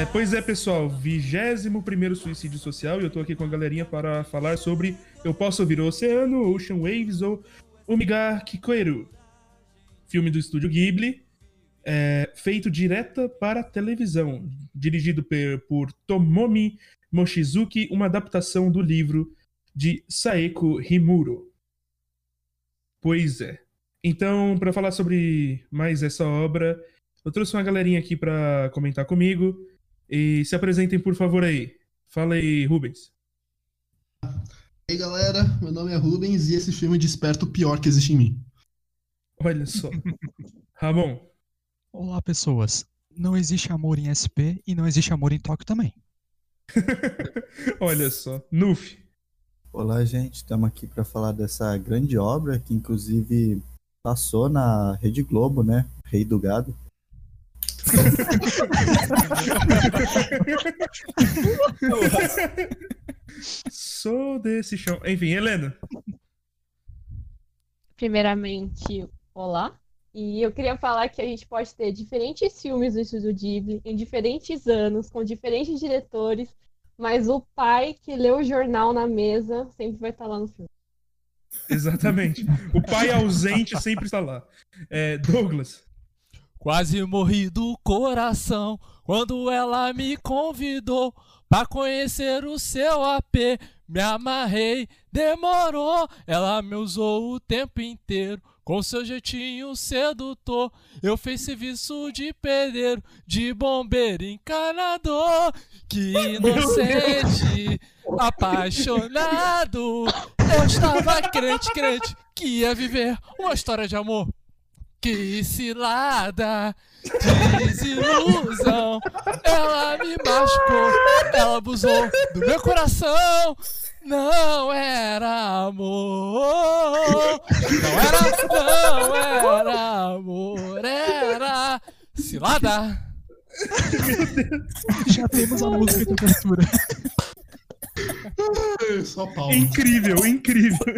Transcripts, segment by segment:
É, pois é, pessoal, 21 suicídio social e eu tô aqui com a galerinha para falar sobre Eu Posso Ouvir o Oceano, Ocean Waves ou Umiga Kikoeru, filme do estúdio Ghibli, é, feito direta para televisão, dirigido por, Tomomi Mochizuki, uma adaptação do livro de Saeko Himuro. Pois é. Então, para falar sobre mais essa obra, eu trouxe uma galerinha aqui para comentar comigo. E se apresentem, por favor, aí. Fala aí, Rubens. E aí, galera, meu nome é Rubens e esse filme desperta o pior que existe em mim. Olha só. Ramon. Olá, pessoas. Não existe amor em SP e não existe amor em Tóquio também. Olha só. Nuf. Olá, gente. Estamos aqui para falar dessa grande obra que, inclusive, passou na Rede Globo, né? Rei do Gado. Sou desse chão. Enfim, Helena. Primeiramente, olá. E eu queria falar que a gente pode ter diferentes filmes do Estúdio Ghibli em diferentes anos, com diferentes diretores, mas o pai que lê o jornal na mesa sempre vai estar lá no filme. Exatamente. O pai ausente sempre está lá. É, Douglas. Quase morri do coração quando ela me convidou pra conhecer o seu AP. Me amarrei, demorou, ela me usou o tempo inteiro. Com seu jeitinho sedutor, eu fiz serviço de pedreiro, de bombeiro encanador. Que inocente, apaixonado. Eu estava crente, crente, que ia viver uma história de amor. Que cilada, desilusão. Ela me machucou, ela abusou do meu coração. Não era amor. Não era, não era amor. Era cilada. Já temos a música de abertura. Só palmas. Incrível, incrível.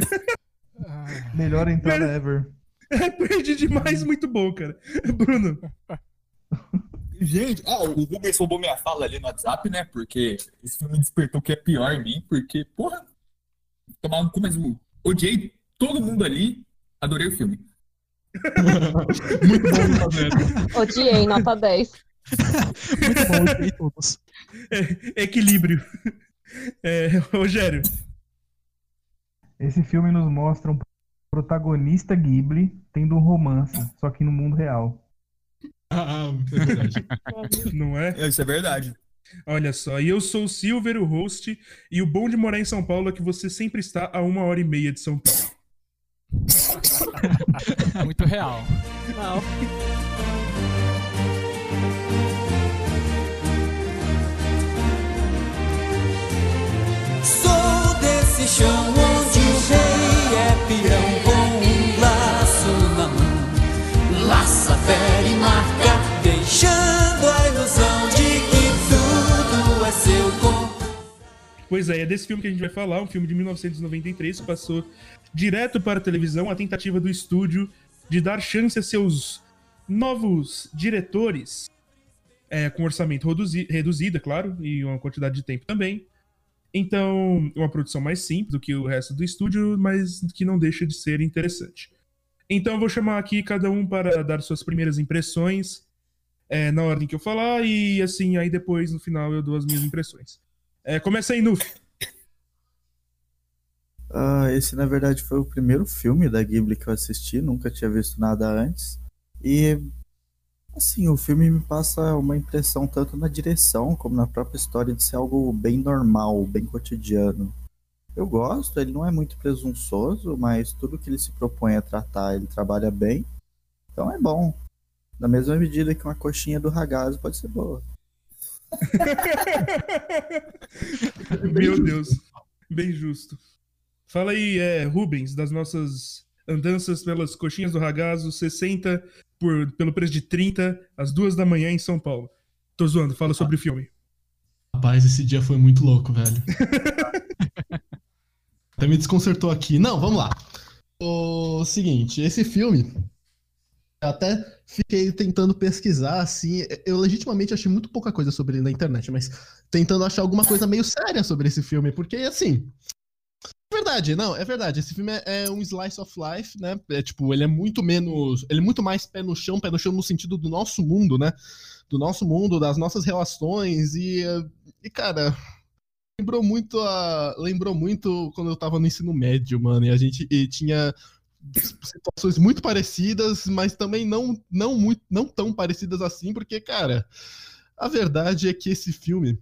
Melhor entrada ever. É, perdi demais, muito bom, cara. Bruno. Gente, ah, o Rubens roubou minha fala ali no WhatsApp, né? Porque esse filme despertou que é pior em mim, porque, porra, tomar um cu, mas odiei todo mundo ali, adorei o filme. Muito bom, tá vendo? Odiei, nota 10. Muito bom, odiei todos. É, equilíbrio. É, Rogério. Esse filme nos mostra um protagonista Ghibli tendo um romance, só que no mundo real. Ah, é verdade. Não é? Isso é verdade. Olha só, e eu sou o Silver, o host, e o bom de morar em São Paulo é que você sempre está a uma hora e meia de São Paulo. Muito real. Não. Sou desse chão Pois é, é desse filme que a gente vai falar, um filme de 1993 que passou direto para a televisão, a tentativa do estúdio de dar chance a seus novos diretores, é, com orçamento reduzi reduzido, é claro, e uma quantidade de tempo também. Então, uma produção mais simples do que o resto do estúdio, mas que não deixa de ser interessante. Então, eu vou chamar aqui cada um para dar suas primeiras impressões é, na ordem que eu falar, e assim, aí depois, no final, eu dou as minhas impressões. É, começa aí. Ah, esse, na verdade, foi o primeiro filme da Ghibli que eu assisti, nunca tinha visto nada antes. E, assim, o filme me passa uma impressão tanto na direção como na própria história de ser algo bem normal, bem cotidiano. Eu gosto, ele não é muito presunçoso, mas tudo que ele se propõe a tratar, ele trabalha bem. Então é bom. Na mesma medida que uma coxinha do ragazzo pode ser boa. Meu Deus, bem justo. Fala aí, é, Rubens, das nossas andanças pelas coxinhas do ragazzo, 60 por, pelo preço de 30, às duas da manhã em São Paulo. Tô zoando, fala sobre o filme. Rapaz, esse dia foi muito louco, velho. Até me desconcertou aqui. Não, vamos lá. O seguinte, esse filme. Eu até fiquei tentando pesquisar, assim. Eu legitimamente achei muito pouca coisa sobre ele na internet, mas tentando achar alguma coisa meio séria sobre esse filme, porque assim. É verdade, não, é verdade. Esse filme é, é um slice of life, né? É tipo, ele é muito menos. Ele é muito mais pé no chão, pé no chão no sentido do nosso mundo, né? Do nosso mundo, das nossas relações. E, e cara, lembrou muito a. Lembrou muito quando eu tava no ensino médio, mano. E a gente e tinha situações muito parecidas, mas também não, não, muito, não tão parecidas assim, porque, cara, a verdade é que esse filme.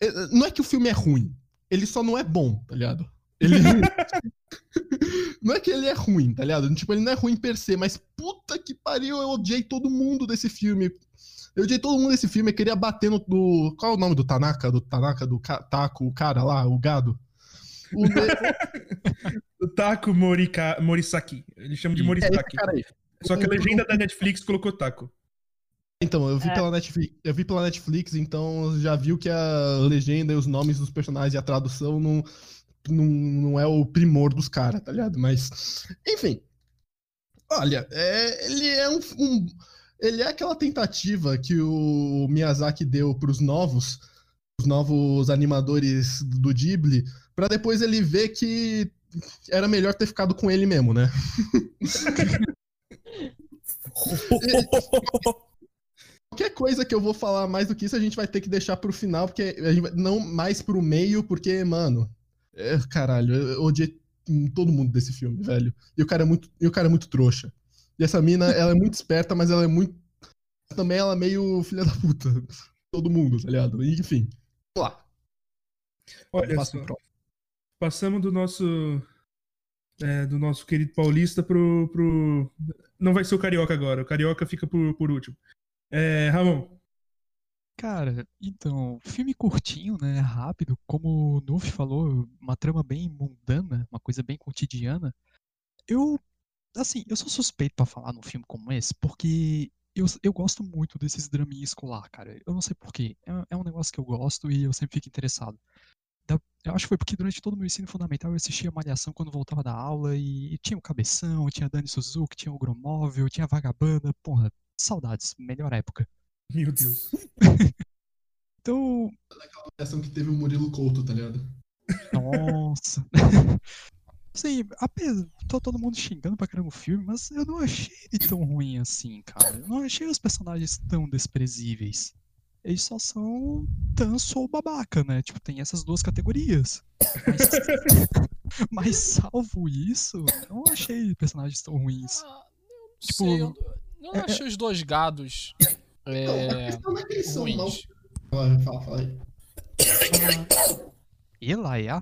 é- Não é que o filme é ruim, ele só não é bom, tá ligado? Ele. não é que ele é ruim, tá ligado? Tipo, ele não é ruim per se, mas puta que pariu, eu odiei todo mundo desse filme. Eu odiei todo mundo desse filme, eu queria bater no. Do, qual é o nome do Tanaka? Do Tanaka, do Ka- Taco, o cara lá, o gado? O, O Taco Morika, Morisaki. Eles chamam de é Morisaki. aí. Só que a legenda da Netflix colocou Taco. Então, eu vi, É. pela Netflix, eu vi pela Netflix, então já viu que a legenda e os nomes dos personagens e a tradução não, não, não é o primor dos caras, tá ligado? Mas, enfim. Olha, é, ele é um, um- Ele é aquela tentativa que o Miyazaki deu pros novos, os novos animadores do Ghibli, pra depois ele ver que era melhor ter ficado com ele mesmo, né? Qualquer coisa que eu vou falar mais do que isso, a gente vai ter que deixar pro final, porque a gente vai- não mais pro meio, porque, mano, é, caralho, eu odiei todo mundo desse filme, velho. E o cara é muito, e o cara é muito trouxa. E essa mina, ela é muito esperta, mas ela é muito também ela é meio filha da puta. Todo mundo, tá ligado? E, Enfim. Vamos lá. Olha só. Passamos do nosso. é, do nosso querido paulista pro, pro. Não vai ser o carioca agora. O carioca fica por, por último. É, Ramon. Cara, então, filme curtinho, né? Rápido, como o Nuff falou, uma trama bem mundana, uma coisa bem cotidiana. Eu, assim, eu sou suspeito pra falar num filme como esse, porque eu, eu gosto muito desses draminha escolar, cara. Eu não sei porquê. É, é um negócio que eu gosto e eu sempre fico interessado. Da- eu acho que foi porque durante todo o meu ensino fundamental eu assistia Malhação quando voltava da aula e, tinha o Cabeção, tinha Dani Suzuki, tinha o Gromóvel, tinha a Vagabanda. Porra, saudades, melhor época. Meu Deus. Então, A ação que teve o Murilo Couto, tá ligado? Nossa. Assim, apesar, tô todo mundo xingando pra caramba o filme, mas eu não achei ele tão ruim assim, cara. Eu não achei os personagens tão desprezíveis. Eles só são tanso ou babaca, né? Tipo, tem essas duas categorias. Mas, mas salvo isso, eu não achei personagens tão ruins. Ah, não Tipo, sei, eu, eu não é- achei os dois gados Não, a é, questão não é que eles são mal. Fala, fala, fala aí. E lá, é?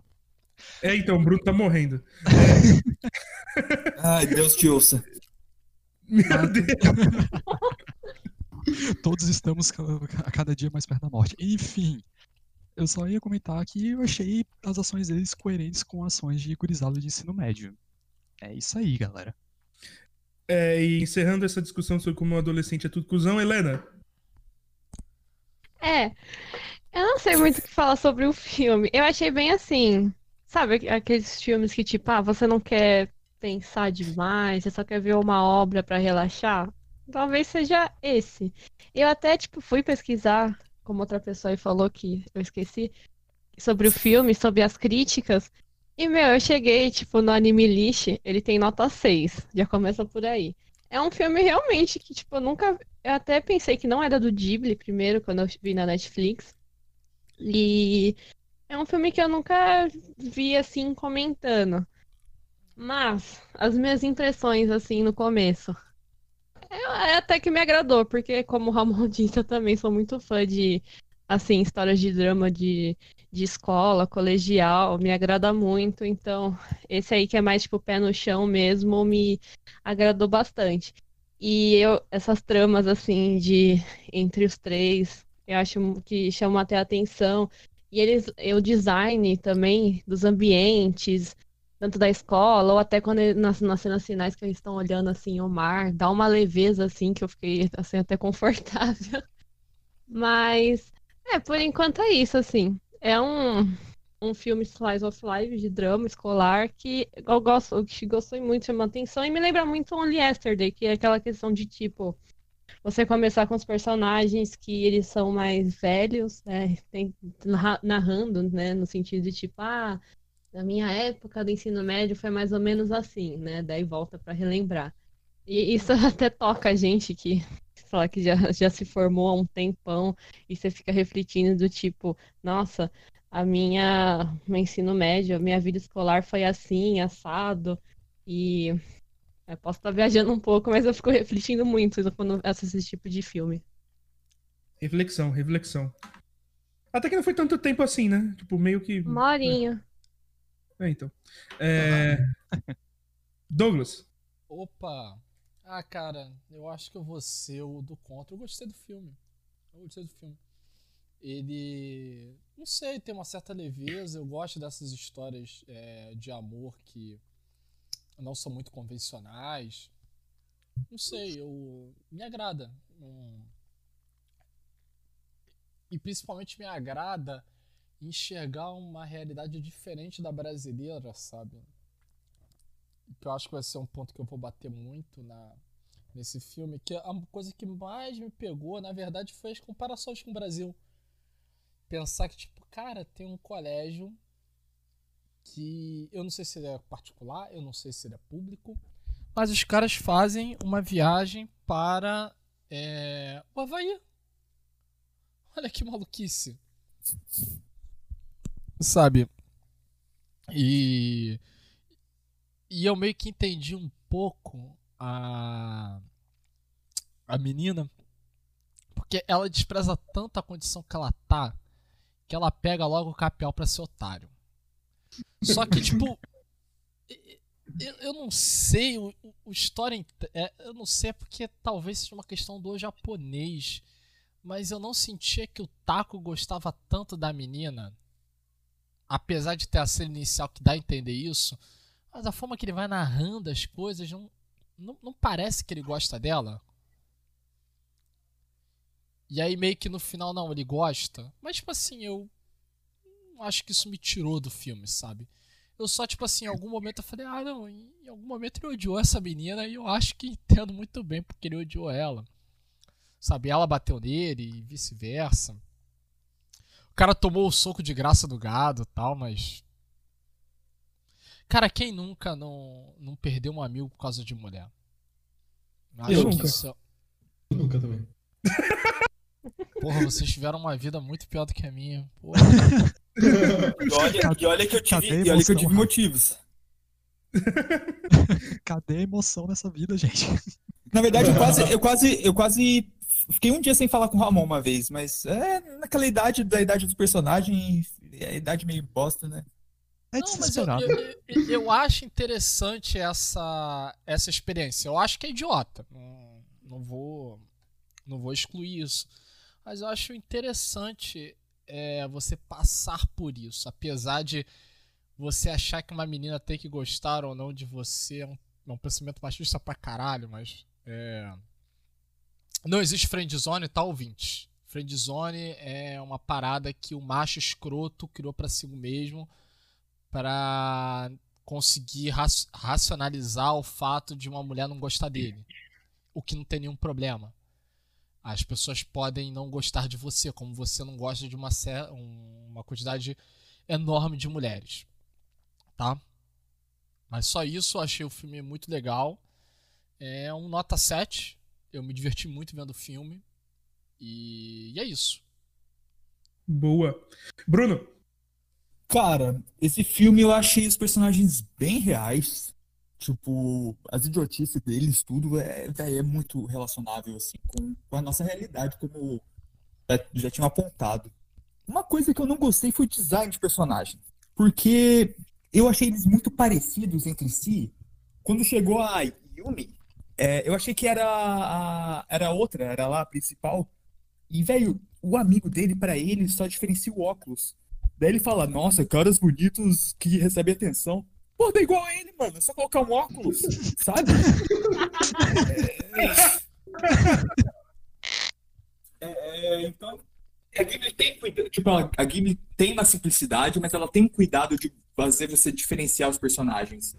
É, então, o Bruno tá morrendo. Ai, Deus te ouça. Meu Deus. Todos estamos a cada dia mais perto da morte. Enfim, eu só ia comentar que eu achei as ações deles coerentes com ações de gurizada de ensino médio. É isso aí, galera. É, e encerrando essa discussão sobre como um adolescente é tudo cuzão, Helena. É, eu não sei muito o que falar sobre o filme. Eu achei bem assim, sabe, aqueles filmes que tipo, ah, você não quer pensar demais, você só quer ver uma obra pra relaxar? Talvez seja esse. Eu até tipo fui pesquisar, como outra pessoa aí falou que eu esqueci, sobre o filme, sobre as críticas. E meu, eu cheguei tipo no Anime List, ele tem nota 6, já começa por aí. É um filme realmente que tipo, eu nunca eu até pensei que não era do Ghibli primeiro, quando eu vi na Netflix. E é um filme que eu nunca vi assim comentando. Mas as minhas impressões assim no começo. é até que me agradou, porque como o Ramon disse, eu também sou muito fã de assim, histórias de drama de, de escola, colegial, me agrada muito. Então, esse aí que é mais tipo pé no chão mesmo, me agradou bastante. E eu, essas tramas, assim, de entre os três, eu acho que chamam até a atenção. E eles, o design também dos ambientes, tanto da escola, ou até quando nas, nas cenas finais que eles estão olhando, assim, o mar, dá uma leveza, assim, que eu fiquei, assim, até confortável. Mas, é, por enquanto é isso, assim. É um, um filme slice of life de drama escolar que eu gosto, que gostei muito, chama atenção e me lembra muito Only Yesterday, que é aquela questão de tipo você começar com os personagens que eles são mais velhos, né, tem, narrando, né, no sentido de tipo, ah, na minha época do ensino médio foi mais ou menos assim, né, daí volta para relembrar. E isso até toca a gente que, sei lá, que já, já se formou há um tempão e você fica refletindo do tipo, nossa, a minha meu ensino médio, a minha vida escolar foi assim, assado. E eu posso estar viajando um pouco, mas eu fico refletindo muito quando assisto esse tipo de filme. Reflexão, reflexão. Até que não foi tanto tempo assim, né? Tipo, meio que. Uma horinha. É, então. É... Douglas. Opa! Ah, cara, eu acho que eu vou ser o do contra. Eu gostei do filme. Eu gostei do filme. Ele. Não sei, tem uma certa leveza. Eu gosto dessas histórias é, de amor que não são muito convencionais. Não sei, eu. Me agrada. E principalmente me agrada enxergar uma realidade diferente da brasileira, sabe? Que eu acho que vai ser um ponto que eu vou bater muito na, nesse filme. Que a coisa que mais me pegou, na verdade, foi as comparações com o Brasil pensar que, tipo, cara, tem um colégio que eu não sei se ele é particular, eu não sei se ele é público, mas os caras fazem uma viagem para é, o Havaí. Olha que maluquice. Sabe? E, e eu meio que entendi um pouco a, a menina, porque ela despreza tanto a condição que ela tá que ela pega logo o capel pra ser otário. Só que, tipo. Eu, eu não sei, o, o história. É, eu não sei, é porque talvez seja uma questão do japonês. Mas eu não sentia que o Taco gostava tanto da menina. Apesar de ter a cena inicial que dá a entender isso. Mas a forma que ele vai narrando as coisas não, não, não parece que ele gosta dela. E aí meio que no final não, ele gosta. Mas tipo assim, eu acho que isso me tirou do filme, sabe? Eu só, tipo assim, em algum momento eu falei, ah não, em algum momento ele odiou essa menina e eu acho que entendo muito bem porque ele odiou ela. Sabe, ela bateu nele e vice-versa. O cara tomou o soco de graça do gado tal, mas. Cara, quem nunca não, não perdeu um amigo por causa de mulher? Acho eu nunca. Isso... Eu nunca também. Porra, vocês tiveram uma vida muito pior do que a minha. E olha, e olha que eu tive, e olha que eu tive motivos. Cadê a emoção nessa vida, gente? Na verdade, eu quase, eu quase, eu quase fiquei um dia sem falar com o Ramon uma vez, mas é naquela idade da idade dos personagens, é a idade meio bosta, né? É Não, mas eu, eu, eu, eu, acho interessante essa, essa experiência. Eu acho que é idiota. Não, não vou não vou excluir isso. Mas eu acho interessante é, você passar por isso. Apesar de você achar que uma menina tem que gostar ou não de você, é um, é um pensamento machista pra caralho, mas. É... Não existe friendzone, tá, ouvinte? Friendzone é uma parada que o macho escroto criou para si mesmo para conseguir racionalizar o fato de uma mulher não gostar dele. O que não tem nenhum problema. As pessoas podem não gostar de você, como você não gosta de uma, uma quantidade enorme de mulheres. Tá? Mas só isso, eu achei o filme muito legal. É um nota 7. Eu me diverti muito vendo o filme. E, e é isso. Boa. Bruno. Cara, esse filme eu achei os personagens bem reais. Tipo, as idiotices deles, tudo é, é muito relacionável, assim, com, com a nossa realidade, como já, já tinham apontado. Uma coisa que eu não gostei foi o design de personagem. Porque eu achei eles muito parecidos entre si. Quando chegou a Yumi, é, eu achei que era a, era outra, era lá a principal. E, velho, o amigo dele, para ele, só diferencia o óculos. Daí ele fala, nossa, caras bonitos que recebem atenção. Pô, é igual a ele, mano. É só colocar um óculos, sabe? É, é, é, então, a Ghibli tem tipo, a Ghibli tem uma simplicidade, mas ela tem cuidado de fazer você diferenciar os personagens.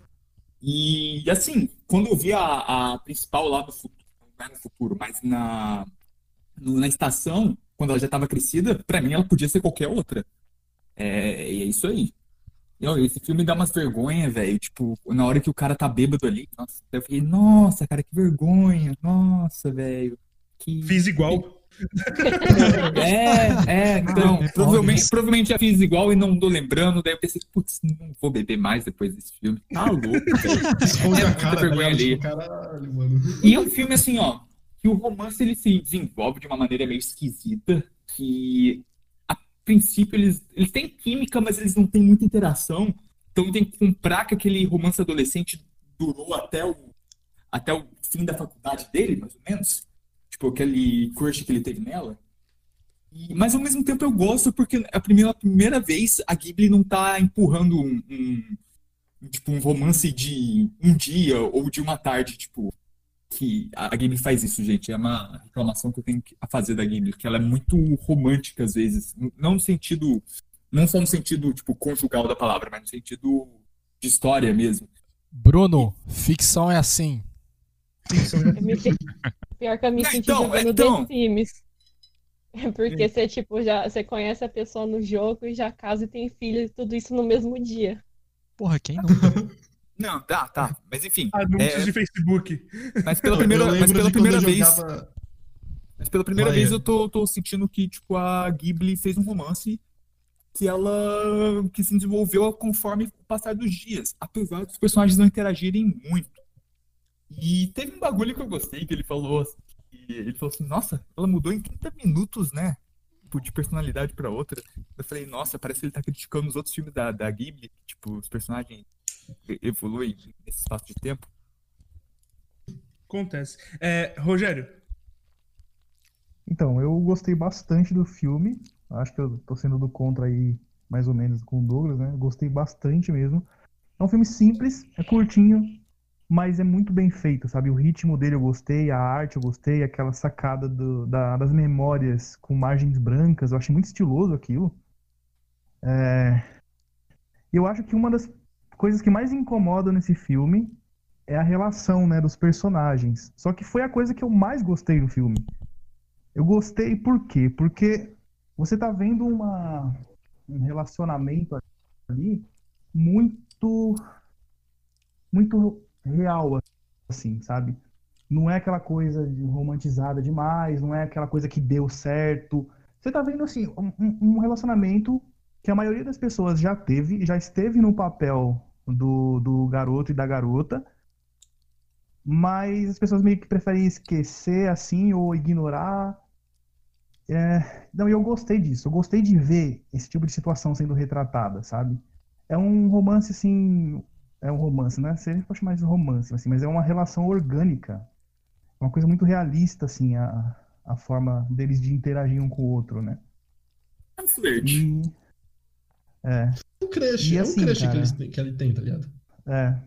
E assim, quando eu vi a, a principal lá no futuro, não é no futuro, mas na, no- na estação, quando ela já estava crescida, pra mim ela podia ser qualquer outra. É, e é isso aí. Não, esse filme dá umas vergonhas, velho. Tipo, na hora que o cara tá bêbado ali, nossa, eu fiquei, nossa, cara, que vergonha. Nossa, velho. Que... Fiz igual. É, é, então, Ah, provavelmente, provavelmente já fiz igual e não tô lembrando, daí eu pensei, putz, não vou beber mais depois desse filme. Tá louco, velho. Esconde É a cara, vergonha alheia. Tipo, caralho, mano. E é um filme assim, ó, que o romance ele se desenvolve de uma maneira meio esquisita, que princípio eles, eles têm química, mas eles não têm muita interação, então tem que comprar que aquele romance adolescente durou até o, até o fim da faculdade dele, mais ou menos. Tipo, aquele crush que ele teve nela. E- mas ao mesmo tempo eu gosto porque a primeira, a primeira vez a Ghibli não tá empurrando um, um- tipo, um romance de um dia ou de uma tarde, tipo, que a a Ghibli faz isso, gente. É uma reclamação que eu tenho que- a fazer da Ghibli, que ela é muito romântica às vezes. Não no sentido, não só no sentido, tipo, conjugal da palavra, mas no sentido de história mesmo. Bruno, ficção é assim. Eu me senti- Pior que eu me Não, senti então, jogando então. The Sims. Porque você, tipo, já você conhece a pessoa no jogo e já casa e tem filho e tudo isso no mesmo dia. Porra, quem nunca? Não, tá, tá. Mas enfim. Anúncios é, de Facebook. mas pela primeira, mas pela primeira vez. jogava- Mas pela primeira Vai, vez eu tô, tô sentindo que, tipo, a Ghibli fez um romance que ela que se desenvolveu conforme o passar dos dias, apesar dos personagens não interagirem muito. E teve um bagulho que eu gostei, que ele falou, que ele falou assim, nossa, ela mudou em 30 minutos, né? Tipo, de personalidade pra outra. Eu falei, nossa, parece que ele tá criticando os outros filmes da, da Ghibli, tipo, os personagens evoluem nesse espaço de tempo. Acontece. É, Rogério, Então, eu gostei bastante do filme. Acho que eu tô sendo do contra aí, mais ou menos, com o Douglas, né? Gostei bastante mesmo. É um filme simples, é curtinho, mas é muito bem feito, sabe? O ritmo dele eu gostei, a arte eu gostei, aquela sacada do- da- das memórias com margens brancas, eu achei muito estiloso aquilo. É, Eu acho que uma das coisas que mais incomodam nesse filme é a relação, né, dos personagens. Só que foi a coisa que eu mais gostei no filme. Eu gostei por quê? Porque você tá vendo uma, um relacionamento ali muito muito real assim, sabe? Não é aquela coisa de romantizada demais, não é aquela coisa que deu certo. Você tá vendo assim um, um- um relacionamento que a maioria das pessoas já teve, já esteve no papel do, do garoto e da garota, mas as pessoas meio que preferem esquecer assim ou ignorar. É, não, e eu gostei disso. Eu gostei de ver esse tipo de situação sendo retratada, sabe? É um romance assim, é um romance, né? Você pode chamar de romance, assim, mas é uma relação orgânica. Uma coisa muito realista assim, a, a forma deles de interagir um com o outro, né? É um flerte. E é, crush, E é um assim, crush que, cara, eles têm- que ele tem, tá ligado? É.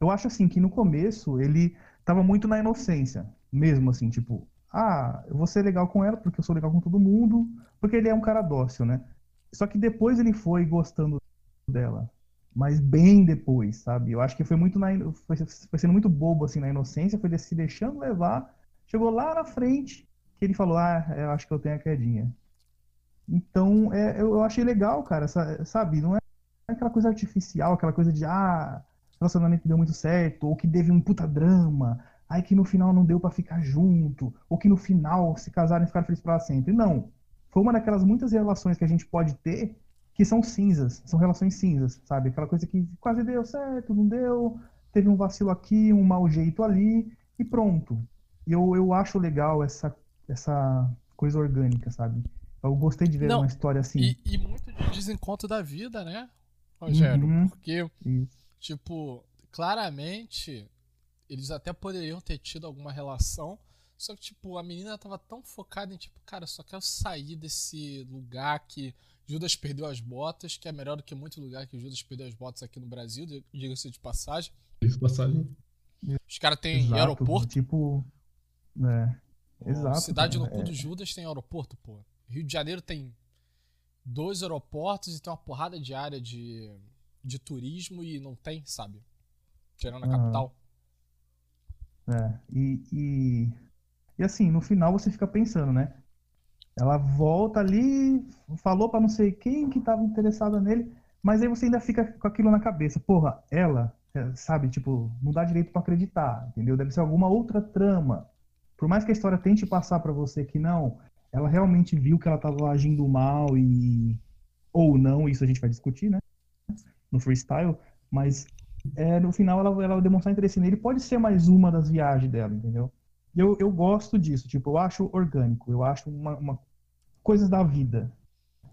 Eu acho assim que no começo ele tava muito na inocência, mesmo assim, tipo, ah, eu vou ser legal com ela porque eu sou legal com todo mundo, porque ele é um cara dócil, né? Só que depois ele foi gostando dela, mas bem depois, sabe? Eu acho que foi muito na, foi, foi sendo muito bobo assim na inocência, foi se deixando levar, chegou lá na frente que ele falou, ah, eu acho que eu tenho a quedinha. Então, é, eu, eu achei legal, cara, sabe? Não é aquela coisa artificial, aquela coisa de, ah, relacionamento que deu muito certo, ou que teve um puta drama, aí que no final não deu pra ficar junto, ou que no final se casaram e ficaram felizes pra sempre. Não. Foi uma daquelas muitas relações que a gente pode ter que são cinzas, são relações cinzas, sabe? Aquela coisa que quase deu certo, não deu, teve um vacilo aqui, um mau jeito ali, e pronto. E eu, eu acho legal essa, essa coisa orgânica, sabe? Eu gostei de ver Não, uma história assim. E, e muito de desencontro da vida, né, Rogério? Uhum. Porque, Isso. tipo, claramente eles até poderiam ter tido alguma relação, só que, tipo, a menina tava tão focada em, tipo, cara, eu só quero sair desse lugar que Judas perdeu as botas, que é melhor do que muito lugar que Judas perdeu as botas aqui no Brasil, di- diga-se de passagem. Isso, passagem. Os caras têm Exato, aeroporto. Tipo. É. Pô, Exato. Cidade no cu é. do Judas tem aeroporto, pô. Rio de Janeiro tem dois aeroportos e tem uma porrada de área de, de turismo e não tem, sabe? Tirando a capital. É, e, e, e assim, no final você fica pensando, né? Ela volta ali, falou pra não sei quem que tava interessada nele, mas aí você ainda fica com aquilo na cabeça. Porra, ela, é, sabe, tipo, não dá direito pra acreditar, entendeu? Deve ser alguma outra trama. Por mais que a história tente passar pra você que não, ela realmente viu que ela tava agindo mal e ou não, isso a gente vai discutir, né? No freestyle, mas é, no final ela, ela demonstrar interesse nele pode ser mais uma das viagens dela, entendeu? Eu, eu gosto disso, tipo, eu acho orgânico, eu acho uma, uma coisas da vida.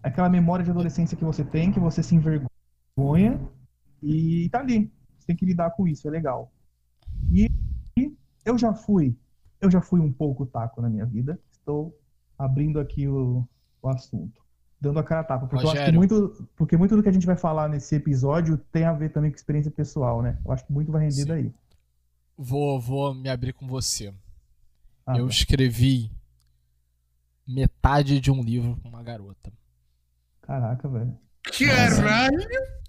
Aquela memória de adolescência que você tem, que você se envergonha e tá ali. Você tem que lidar com isso, é legal. E eu já fui, eu já fui um pouco taco na minha vida. Estou abrindo aqui o, o assunto. Dando a cara a tapa. Porque eu acho que Rogério. muito, porque muito do que a gente vai falar nesse episódio tem a ver também com experiência pessoal, né? Eu acho que muito vai render Sim. daí. Vou, vou me abrir com você. Ah, eu tá. escrevi metade de um livro com uma garota. Caraca, velho. Caralho!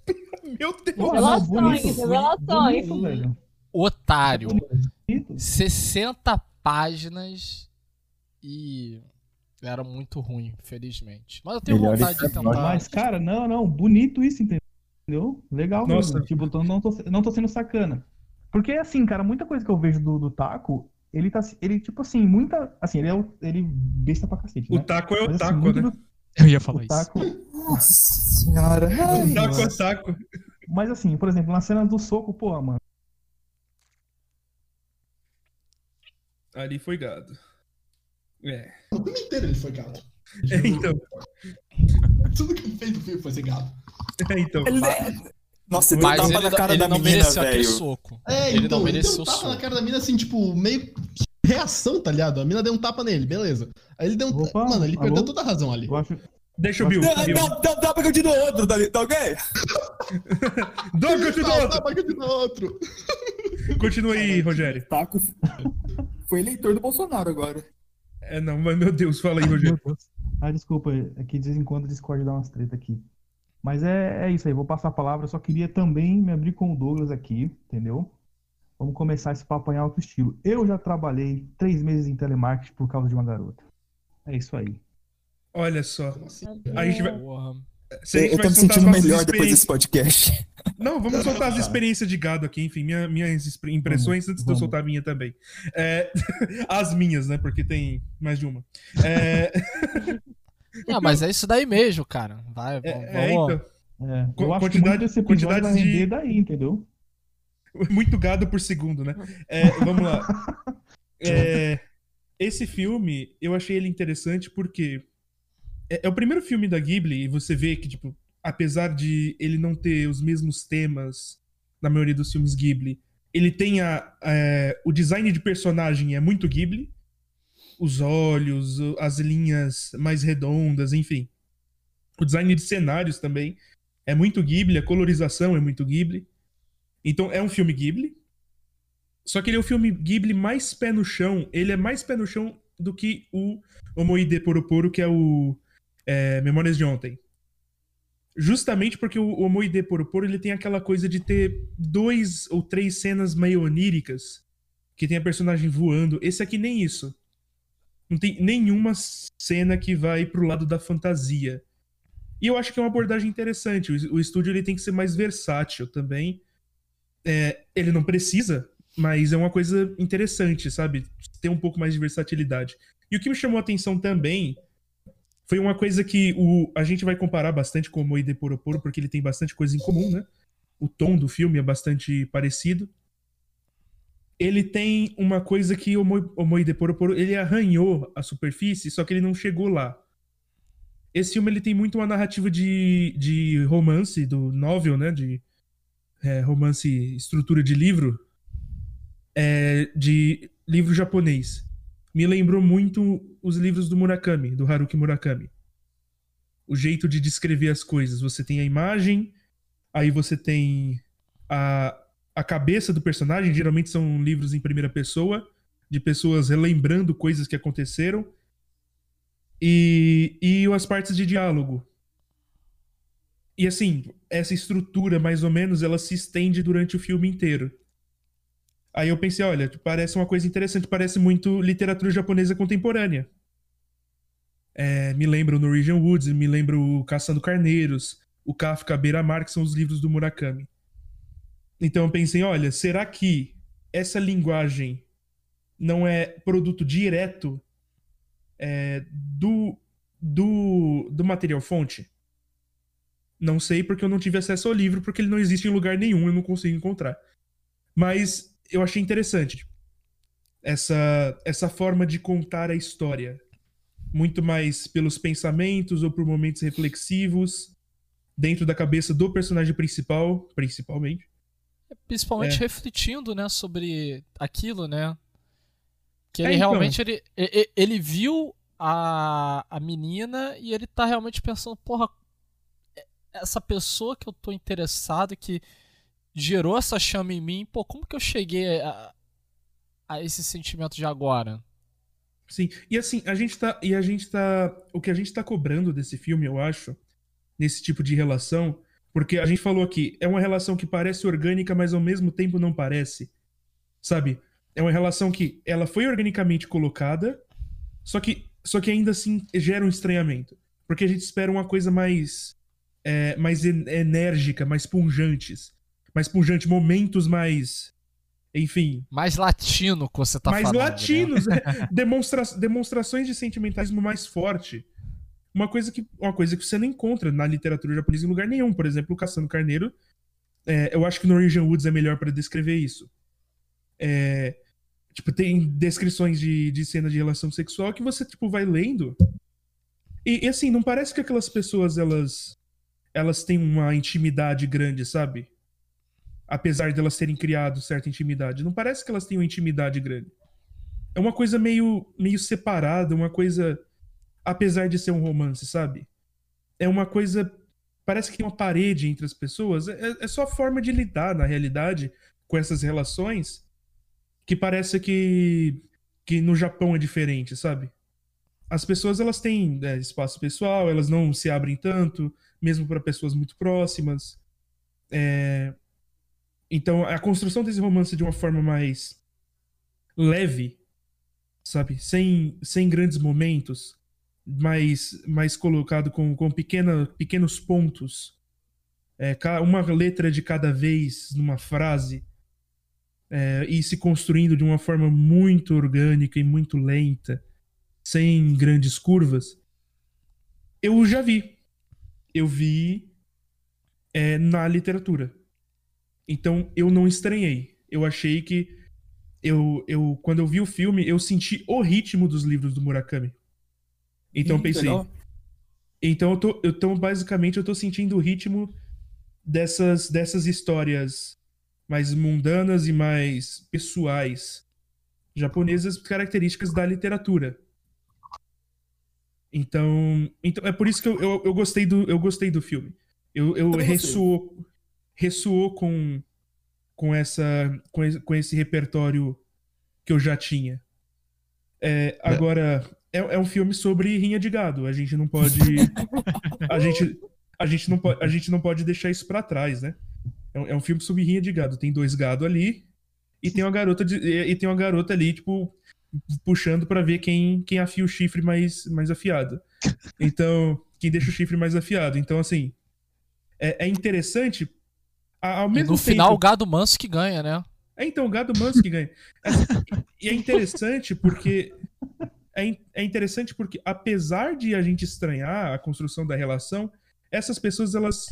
Meu Deus! Revelações, bonito, revelações. bonito, velho. Otário. Bonito. 60 páginas e era muito ruim, felizmente. Mas eu tenho Melhor vontade de tentar. Mas, cara, não, não, bonito isso, entendeu? Legal Nossa. mesmo. Tipo, tô- não, tô, não tô sendo sacana. Porque, assim, cara, muita coisa que eu vejo do, do Taco, ele tá, ele, tipo assim, muita, assim, ele é o, ele besta pra cacete, O né? taco é o Mas, assim, taco, muito né? do- Eu ia falar o isso. Taco, Nossa senhora. O taco é o taco. mas, assim, por exemplo, na cena do soco, pô, mano, Ali foi gado. É. O filme inteiro ele foi gado. É, então. Tudo que ele fez no filme foi ser gado. É, então. Ele- Nossa, ele deu Mas tapa ele, na cara ele da não menina, mereceu aquele velho. soco. É, ele então, não ele deu mereceu um o tapa soco. na cara da mina, assim, tipo, meio reação, tá ligado? A mina deu um tapa nele, beleza. Aí ele deu um. Opa, Mano, ele alô? perdeu toda a razão ali. eu acho, Deixa o Bill. Dá, Bill. dá, dá, dá pra que eu te dou outro, tá, tá ok? Doug, continua Não, outro. tapa aqui no outro. Continua aí, Rogério. Taco foi eleitor do Bolsonaro agora. É, não, mas meu Deus, fala aí, meu Rogério. Ah, desculpa, é que de vez em quando o Discord dá umas treta aqui. Mas é, é isso aí, vou passar a palavra. Eu só queria também me abrir com o Douglas aqui, entendeu? Vamos começar esse papo em alto estilo. Eu já trabalhei três meses em telemarketing por causa de uma garota. É isso aí. Olha só. Meu A gente vai- Eu tô me sentindo melhor depois desse podcast. Não, vamos soltar as experiências de gado aqui, enfim, minha- minhas impressões antes de eu vamos. soltar a minha também. É, as minhas, né? Porque tem mais de uma. É, Não, mas é isso daí mesmo, cara. Vai, é, vamos. é, então, É, eu acho que quantidade- desse episódio vai de- daí, entendeu? muito gado por segundo, né? É, vamos lá. É, esse filme, eu achei ele interessante porque é, é o primeiro filme da Ghibli e você vê que, tipo, apesar de ele não ter os mesmos temas na maioria dos filmes Ghibli, ele tem a, é, o design de personagem é muito Ghibli, os olhos, as linhas mais redondas, enfim. O design de cenários também é muito Ghibli, a colorização é muito Ghibli. Então é um filme Ghibli. Só que ele é o filme Ghibli mais pé no chão. Ele é mais pé no chão do que o Omoide Poroporo, que é o é, Memórias de Ontem. Justamente porque o Omoide Poroporo ele tem aquela coisa de ter dois ou três cenas meio oníricas, que tem a personagem voando. Esse aqui nem isso. Não tem nenhuma cena que vai pro lado da fantasia. E eu acho que é uma abordagem interessante. O, o estúdio ele tem que ser mais versátil também. É, ele não precisa, mas é uma coisa interessante, sabe? Ter um pouco mais de versatilidade. E o que me chamou a atenção também foi uma coisa que o, a gente vai comparar bastante com o Moide Poroporo, porque ele tem bastante coisa em comum, né? O tom do filme é bastante parecido. Ele tem uma coisa que o, Mo, o Moide Poroporo, ele arranhou a superfície, só que ele não chegou lá. Esse filme ele tem muito uma narrativa de, de romance, do novel, né? De é, romance, estrutura de livro, é, de livro japonês. Me lembrou muito os livros do Murakami, do Haruki Murakami. O jeito de descrever as coisas. Você tem a imagem, aí você tem a, a cabeça do personagem. Geralmente são livros em primeira pessoa, de pessoas relembrando coisas que aconteceram. E, e as partes de diálogo. e assim, essa estrutura, mais ou menos, ela se estende durante o filme inteiro. Aí eu pensei, olha, parece uma coisa interessante, parece muito literatura japonesa contemporânea. É, me lembra o Norwegian Woods, me lembra o Caçando Carneiros, o Kafka Beira-Mar, que são os livros do Murakami. Então eu pensei, olha, será que essa linguagem não é produto direto é, do, do, do material fonte? Não sei porque eu não tive acesso ao livro, porque ele não existe em lugar nenhum, eu não consigo encontrar. Mas eu achei interessante essa, essa forma de contar a história. Muito mais pelos pensamentos ou por momentos reflexivos dentro da cabeça do personagem principal, principalmente. Principalmente É. refletindo, né, sobre aquilo, né? Que É, ele então. realmente ele, e- e- ele viu a, a menina e ele tá realmente pensando, porra, é- essa pessoa que eu tô interessado, que gerou essa chama em mim, pô, como que eu cheguei a, a esse sentimento de agora? Sim, e assim, a gente tá. E a gente tá. O que a gente tá cobrando desse filme, eu acho, nesse tipo de relação, porque a gente falou aqui, é uma relação que parece orgânica, mas ao mesmo tempo não parece. Sabe? É uma relação que ela foi organicamente colocada, só que, só que ainda assim gera um estranhamento. Porque a gente espera uma coisa mais. é, mais en- enérgica, mais punjantes. Mais punjante, momentos mais. Enfim, Mais latino que você tá mais falando. né? latinos, é. Demonstra demonstrações de sentimentalismo mais forte. Uma coisa, que, uma coisa que você não encontra na literatura japonesa em lugar nenhum. Por exemplo, o Caçando Carneiro. é, eu acho que Norwegian Woods é melhor para descrever isso. É, tipo, tem descrições de, de cena de relação sexual que você tipo, vai lendo. E, e, assim, não parece que aquelas pessoas elas, elas têm uma intimidade grande, sabe? Apesar de elas terem criado certa intimidade. Não parece que elas uma intimidade grande. É uma coisa meio, meio separada, uma coisa. Apesar de ser um romance, sabe? É uma coisa. Parece que tem uma parede entre as pessoas. É, é só a forma de lidar, na realidade, com essas relações que parece que, que no Japão é diferente, sabe? As pessoas elas têm é, espaço pessoal, elas não se abrem tanto, mesmo para pessoas muito próximas. É, então, a construção desse romance de uma forma mais leve, sabe? Sem, sem grandes momentos, mais, mais colocado com, com pequena, pequenos pontos. É, uma letra de cada vez numa frase. é, e se construindo de uma forma muito orgânica e muito lenta, sem grandes curvas. Eu já vi. Eu vi é, na literatura. Então eu não estranhei. Eu achei que eu, eu quando eu vi o filme, eu senti o ritmo dos livros do Murakami. Então Hum, pensei, legal. então eu tô, eu tô basicamente eu tô sentindo o ritmo dessas dessas histórias mais mundanas e mais pessoais japonesas características da literatura. Então, então é por isso que eu, eu, eu gostei do eu gostei do filme. Eu, eu ressoou ressoou com com essa com esse, com esse repertório que eu já tinha. É, agora é, é um filme sobre rinha de gado. A gente não pode a gente a gente não pode a gente não pode deixar isso pra trás, né? É um, é um filme sobre rinha de gado. Tem dois gado ali e tem uma garota de, e e tem uma garota ali tipo puxando pra ver quem quem afia o chifre mais mais afiado. Então quem deixa o chifre mais afiado. Então assim é, é interessante ao E mesmo no tempo final, o gado manso que ganha, né? é, então, o gado manso que ganha. E é interessante porque. É, é interessante porque, apesar de a gente estranhar a construção da relação, essas pessoas, elas.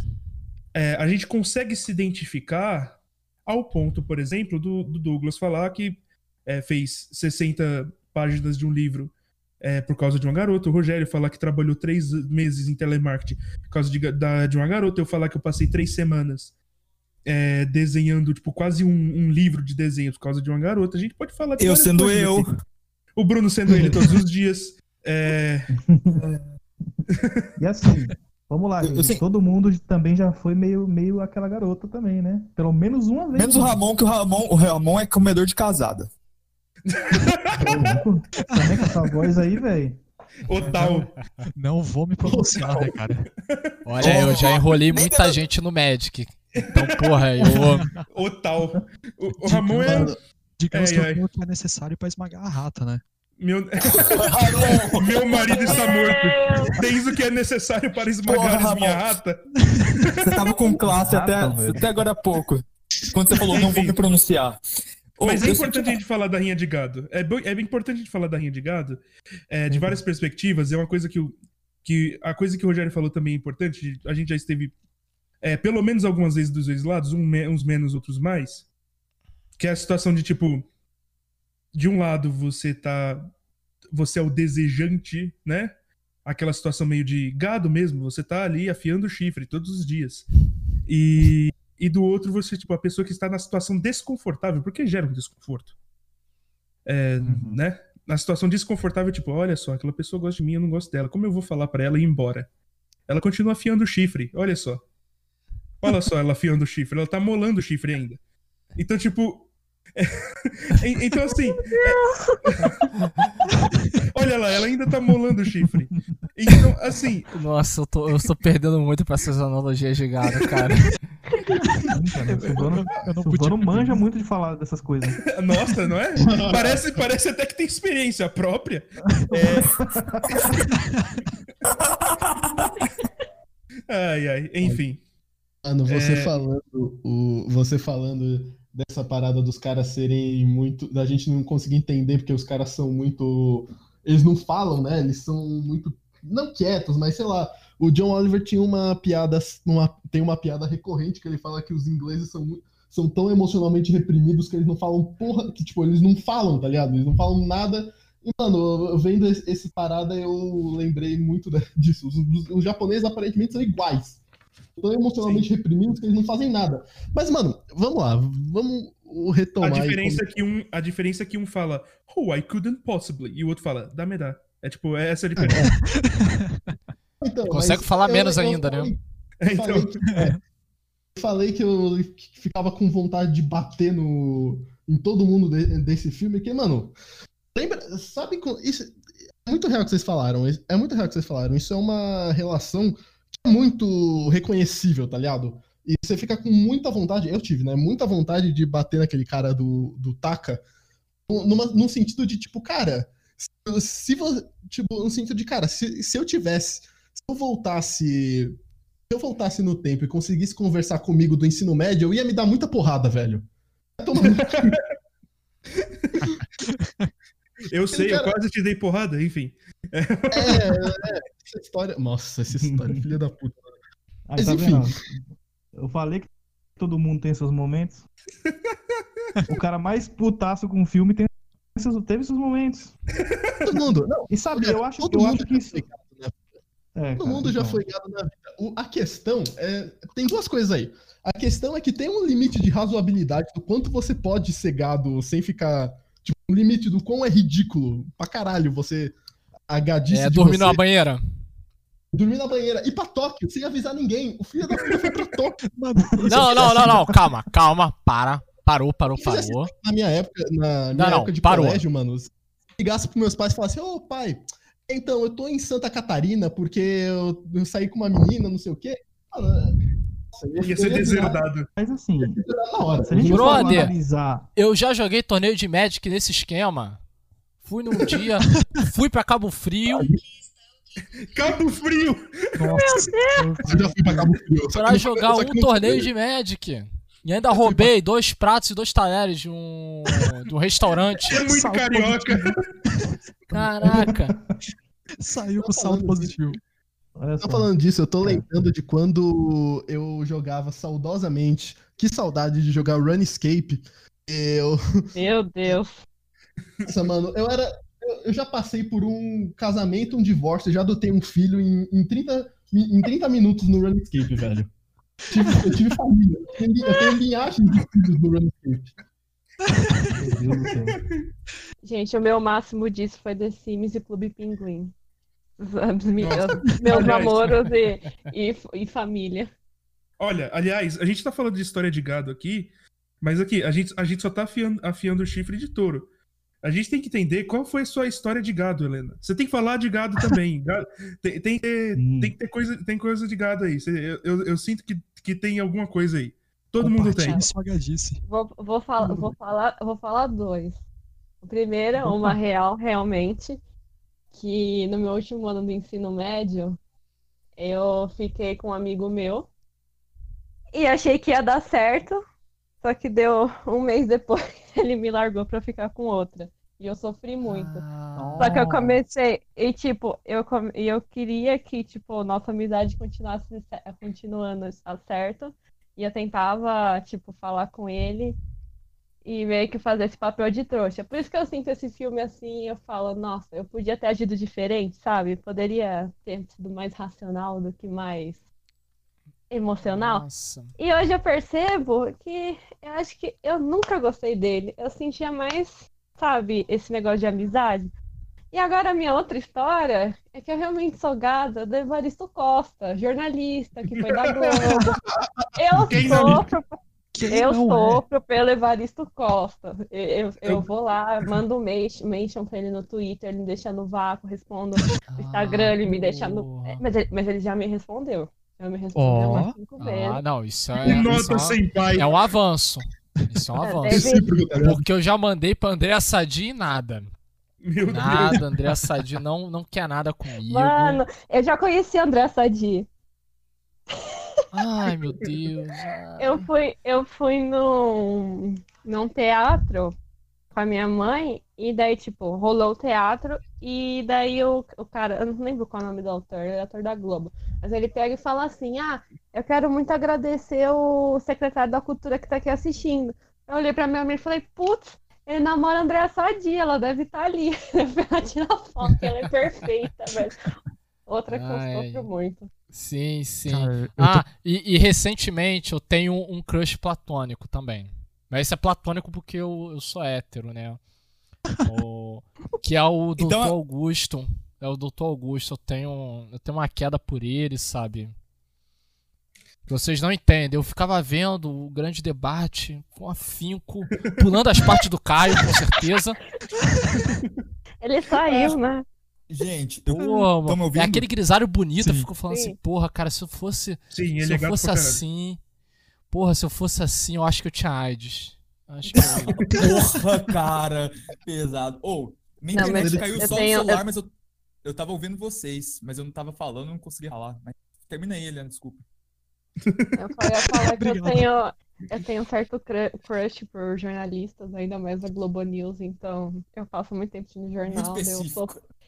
é, a gente consegue se identificar ao ponto, por exemplo, do, do Douglas falar que é, fez 60 páginas de um livro é, por causa de uma garota. O Rogério falar que trabalhou três meses em telemarketing por causa de, da- de uma garota. Eu falar que eu passei três semanas é, desenhando, tipo, quase um, um livro de desenho por causa de uma garota. A gente pode falar de Eu sendo coisas eu. aqui. O Bruno sendo ele todos os dias. É, E assim, vamos lá, gente. Todo mundo também já foi meio, meio aquela garota também, né? Pelo menos uma vez. Menos o Ramon, que o Ramon, o Ramon é comedor de casada. Também com essa voz aí, velho. Otal. Não vou me pronunciar, né, cara? Olha, eu já enrolei muita gente no Magic. Então, porra, eu amo. Otal. O, o Ramon é. Digamos, Ai, que ai. tenho o que é necessário pra esmagar a rata, né? Meu... Meu marido está morto. Tens o que é necessário para esmagar Porra, minha Ramon. rata. Você tava com classe até, Rata, até agora há pouco. Quando você falou, não vou me pronunciar. Ô, Mas é eu importante a gente falar da rinha de gado. É, bo- é bem importante a gente falar da rinha de gado é, de várias perspectivas. É uma coisa que, o- que a coisa que o Rogério falou também é importante. A gente já esteve é, pelo menos algumas vezes dos dois lados, um me- uns menos, outros mais. Que é a situação de tipo, de um lado você tá, você é o desejante, né? Aquela situação meio de gado mesmo. Você tá ali afiando o chifre todos os dias. E e do outro você, tipo, a pessoa que está na situação desconfortável, porque gera um desconforto. É, Uhum. né? Na situação desconfortável, tipo, olha só, aquela pessoa gosta de mim, eu não gosto dela. Como eu vou falar pra ela ir embora? Ela continua afiando o chifre, olha só. Olha só ela afiando o chifre, ela tá molando o chifre ainda. Então, tipo. e- então, assim. é- Olha lá, ela ainda tá molando o chifre. Então, assim, Nossa, eu tô, eu tô perdendo muito pra essas analogias de gado, cara. Cara, o Silvano, Eu não o Silvano podia manja muito de falar dessas coisas. Nossa, não é? Parece, parece até que tem experiência própria. É... Ai, ai, enfim. Mano, você É. falando, o, você falando dessa parada dos caras serem muito. da gente não conseguir entender porque os caras são muito. Eles não falam, né? Eles são muito. Não quietos, mas sei lá. O John Oliver tinha uma piada. Uma, tem uma piada recorrente que ele fala que os ingleses são, são tão emocionalmente reprimidos que eles não falam porra. Que, tipo, eles não falam, tá ligado? Eles não falam nada. E, mano, vendo esse, esse parada, eu lembrei muito disso. Os, os- os japoneses aparentemente são iguais tão emocionalmente reprimidos que eles não fazem nada. Mas, mano, vamos lá, vamos A retomar. aí diferença, é que um, a diferença é que um fala, oh, I couldn't possibly. E o outro fala, dá me dá. É tipo, é essa a diferença. Então, Consegue falar eu- menos eu ainda, né? falei- É, então, falei que, é, eu falei que eu ficava com vontade de bater no, em todo mundo de- desse filme, que, mano, lembra, sabe, isso é muito real que vocês falaram, é muito real que vocês falaram, isso é uma relação muito reconhecível, tá ligado? E você fica com muita vontade, eu tive, né, muita vontade de bater naquele cara do, do Taka, numa, num sentido de, tipo, cara, se, se vo- tipo, no sentido de, cara, se, se eu tivesse, se eu voltasse se eu voltasse no tempo e conseguisse conversar comigo do ensino médio, eu ia me dar muita porrada, velho. Eu sei, eu cara- quase te dei porrada, enfim. É, é, essa história. Nossa, essa história, filha da puta. Aí, Mas tá enfim. vendo? Eu falei que todo mundo tem seus momentos. o cara mais putaço com o filme tem seus- teve seus momentos. Todo mundo, não, E sabe, eu acho, todo eu mundo acho que já isso. É, Todo cara, mundo já então. foi gado na vida. O- a questão é. Tem duas coisas aí. A questão é que tem um limite de razoabilidade do quanto você pode ser gado sem ficar. Tipo, um limite do quão é ridículo pra caralho você. A gadice É de dormir você numa banheira. dormir na banheira. Ir pra Tóquio sem avisar ninguém. O filho da puta foi pra Tóquio. Mano, Não, não, não, não, calma, calma, para. Parou, parou, parou. Na minha época, na minha Não, não, época de parou. colégio, mano, se ligasse pros meus pais e falasse, ô pai, então, eu tô em Santa Catarina porque eu, eu saí com uma menina, não sei o quê. Mano, nossa, Ia ser virar- deserdado. Mas assim, na se a gente for Brother. analisar. Eu já joguei torneio de Magic nesse esquema. Fui num dia, fui pra Cabo Frio Cabo Frio! nossa. Eu já fui pra Cabo Frio. pra jogar um torneio de Magic. E ainda roubei dois pratos e dois talheres de um, de um restaurante. É muito carioca. Caraca. Saiu com Tô saldo positivo. Olha Tô só. falando disso, eu tô É. lembrando de quando eu jogava saudosamente. Que saudade de jogar Runescape. Eu, Meu Deus. Nossa, mano, eu era. Eu, já passei por um casamento, um divórcio, eu já adotei um filho em, em, 30, mi- em 30 minutos no Runescape, velho. Tive- eu tive família. Eu tenho, eu tenho linhagem de filhos no Runescape. Gente, o meu máximo disso foi The Sims e Clube Pinguim. Os- meus Aliás. namoros e, e, e família. Olha, aliás, a gente tá falando de história de gado aqui, mas aqui, a gente, a gente só tá afiando, afiando o chifre de touro. A gente tem que entender qual foi a sua história de gado, Helena. Você tem que falar de gado também. Gado- tem, tem que ter, Sim. tem que ter coisa, tem coisa de gado aí. Eu, eu, eu sinto que, que tem alguma coisa aí. Todo mundo tem. Compartilhe sua gadice. Vou, vou, falar, vou, falar, vou falar dois. O primeiro é uma real, realmente, que no meu último ano do ensino médio, eu fiquei com um amigo meu e achei que ia dar certo, só que deu um mês depois ele me largou pra ficar com outra. E eu sofri muito. Só que eu comecei, e tipo, eu, come- eu queria que, tipo, nossa amizade continuasse continuando a certo. E eu tentava, tipo, falar com ele e meio que fazer esse papel de trouxa. Por isso que eu sinto esse filme assim, eu falo, nossa, eu podia ter agido diferente, sabe? Poderia ter sido mais racional do que mais emocional. Nossa. E hoje eu percebo que eu acho que eu nunca gostei dele. Eu sentia mais, sabe, esse negócio de amizade. E agora a minha outra história é que eu realmente sou gada do Evaristo Costa, jornalista que foi da Globo. Eu Quem sofro, eu é? sofro pelo Evaristo Costa. Eu, eu, eu vou lá, mando um mention, pra ele no Twitter, ele me deixa no vácuo, respondo no Instagram, ele me deixa no. É, Mas ele, mas ele já me respondeu. Já me respondeu umas cinco vezes. Ah, não, isso é, Que isso nota é, sem pai. é um avanço. Isso é um É, avanço. tá? Porque eu já mandei pra André Sadi e nada. Meu Deus. Nada, André Sadi não, não quer nada comigo. Mano, eu já conheci André Sadi. Ai, meu Deus. ai. Eu fui, eu fui num, num teatro com a minha mãe, e daí, tipo, rolou o teatro, e daí o, o cara, eu não lembro qual é o nome do autor, ele é ator da Globo, mas ele pega e fala assim: Ah, eu quero muito agradecer o secretário da Cultura que tá aqui assistindo. Eu olhei pra minha mãe e falei: Putz, ele namora a Andréa Sadi, ela deve estar ali. Eu fui lá tirar foto, ela é perfeita, velho. Outra que eu Ai. sofro muito. Sim, sim. Cara, eu tô- Ah, e, e recentemente eu tenho um crush platônico também. Mas esse é platônico porque eu, eu sou hétero, né? O- que é o Doutor Então- Augusto. É o Doutor Augusto. Eu tenho, eu tenho uma queda por ele, sabe? Vocês não entendem. Eu ficava vendo o grande debate com afinco, pulando as partes do Caio, com certeza. Ele saiu, né? Gente, eu, Pô, tão me mano, ouvindo? é aquele grisalho bonito. Eu Sim. fico falando Sim. assim, porra, cara, se eu fosse. Sim, se ele é eu gato fosse assim. Porra, se eu fosse assim, eu acho que eu tinha AIDS. Acho que eu... Porra, cara, pesado. Ou, Não, internet mas caiu eu só tenho- no celular, eu- mas eu, eu tava ouvindo vocês, mas eu não tava falando, não consegui falar. Mas termina aí, Eliana, desculpa. Eu só ia falar que eu tenho, eu tenho um certo cru- crush por jornalistas, ainda mais a Globo News, então eu passo muito tempo no Muito jornal. eu sou,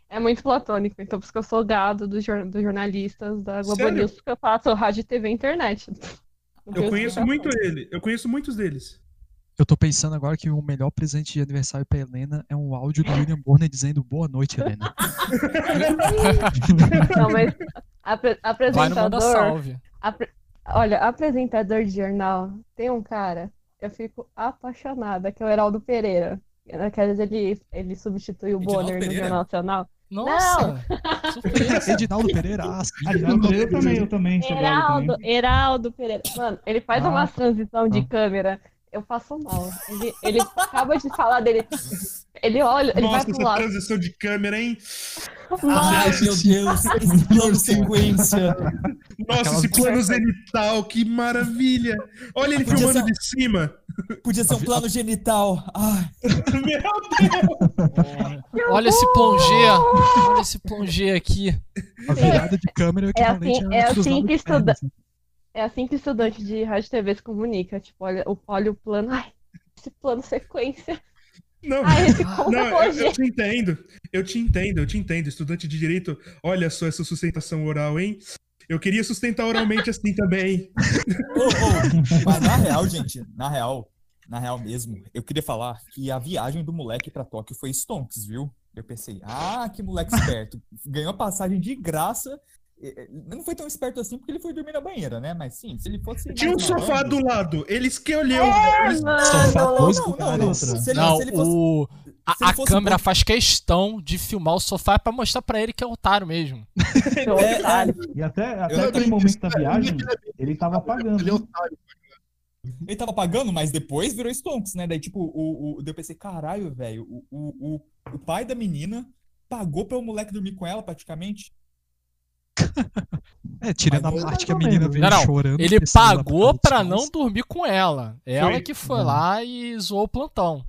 é muito platônico, então por isso que eu sou gado dos, jor- dos jornalistas da Globo Sério? News, porque eu faço rádio, TV e internet. Eu conheço muito ele. Eu conheço muitos deles. Eu tô pensando agora que o melhor presente de aniversário pra Helena é um áudio do William Bonner dizendo boa noite, Helena. Não, mas apre- no apresentador. Salve. apre- Olha, apresentador de jornal, tem um cara, eu fico apaixonada, que é o Heraldo Pereira. Naquelas ele, ele substitui o Edinaldo Bonner no Pereira? Jornal Nacional. Nossa! Edinaldo Pereira, ah, sim. Ah, não, eu também, eu também. Heraldo. Heraldo Pereira. Mano, ele faz Ah, uma transição de ah. câmera. Eu passo mal. Ele, ele acaba de falar dele. Ele olha, ele Nossa, vai pro essa lado. transição de câmera, hein? Ai, meu Deus, plano sequência. Nossa, Aquela- esse plano zenital, que maravilha! Olha ele Podia filmando ser- de cima. Podia ser um plano genital. Ai, Meu Deus! Olha esse plongê. Olha esse plongê aqui. A virada de câmera é o É assim- equivalente é assim que estuda- pernas, né? É assim que estudante de rádio e TV se comunica. Tipo, olha, o- olha o plano. Ai, esse plano sequência. Não, Ai, não, eu, eu te entendo. Eu te entendo, eu te entendo. Estudante de direito, olha só essa sustentação oral, hein? Eu queria sustentar oralmente assim também. Ô, ô, mas na real, gente, na real, na real mesmo, eu queria falar que a viagem do moleque pra Tóquio foi stonks, viu? Eu pensei, ah, que moleque esperto. Ganhou a passagem de graça. Eh, eh, Não foi tão esperto assim porque ele foi dormir na banheira, né? Mas sim, se ele fosse. Tinha um sofá do lado. Ele escolheu. É, Sofá mano. dois Não, não, não. Se ele, Não, se ele fosse. o... a, a câmera bom- faz questão de filmar o sofá pra mostrar pra ele que é otário mesmo. É, é, E até, até aquele momento da viagem, ele é- tava pagando. Ele é otário. Ele tava pagando, mas depois virou Stonks, né? Daí, tipo, o, o, daí eu pensei, caralho, velho, o, o, o, o pai da menina pagou pra o moleque dormir com ela, praticamente. É, tirando a Mas parte que a menina veio Não, não, chorando. Ele pagou pra não dormir com ela. Ela Foi. que foi Não. lá e zoou o plantão.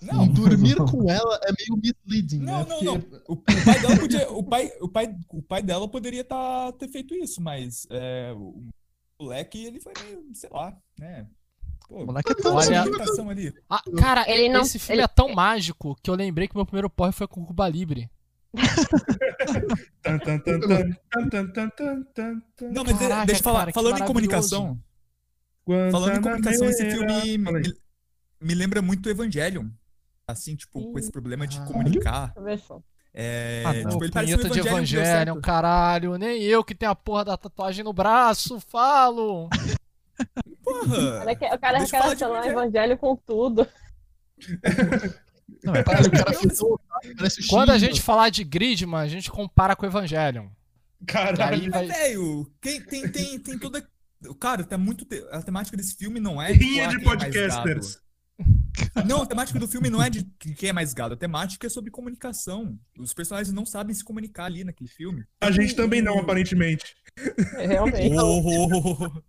Não, Dormir com ela é meio misleading, não, né? não, não. O, o pai dela podia. O pai, o pai, o pai dela poderia tá, ter feito isso, mas é, o moleque, ele foi meio, sei lá, né? Pô, O moleque é tão olha- ali. Ah, cara, Ele não- esse filme ele- é tão mágico que eu lembrei que meu primeiro porre foi com Cuba Libre. Não, mas eh, Caraca, deixa eu falar. Cara, falando em comunicação. Falando em comunicação, esse filme me, me, lembra muito Evangelion. Assim, tipo, com esse problema de ah. comunicar. É, ah, tipo, ele parece um de Evangelion, caralho. Nem eu que tenho a porra da tatuagem no braço, falo. porra. O cara, quer cara o Evangelho com tudo. Não, é Caralho, o cara fez um- parece o Quando a gente falar de Gridman, a gente compara com Evangelion. Que aí Caralho. vai... Velho, quem tem, tem, tem toda. Cara, tá muito. te- A temática desse filme não é. Rinha ah, de é podcasters. gado. Não, a temática do filme não é de quem é mais gado. A temática é sobre comunicação. Os personagens não sabem se comunicar ali naquele filme. A gente também não, aparentemente. Realmente. Oh,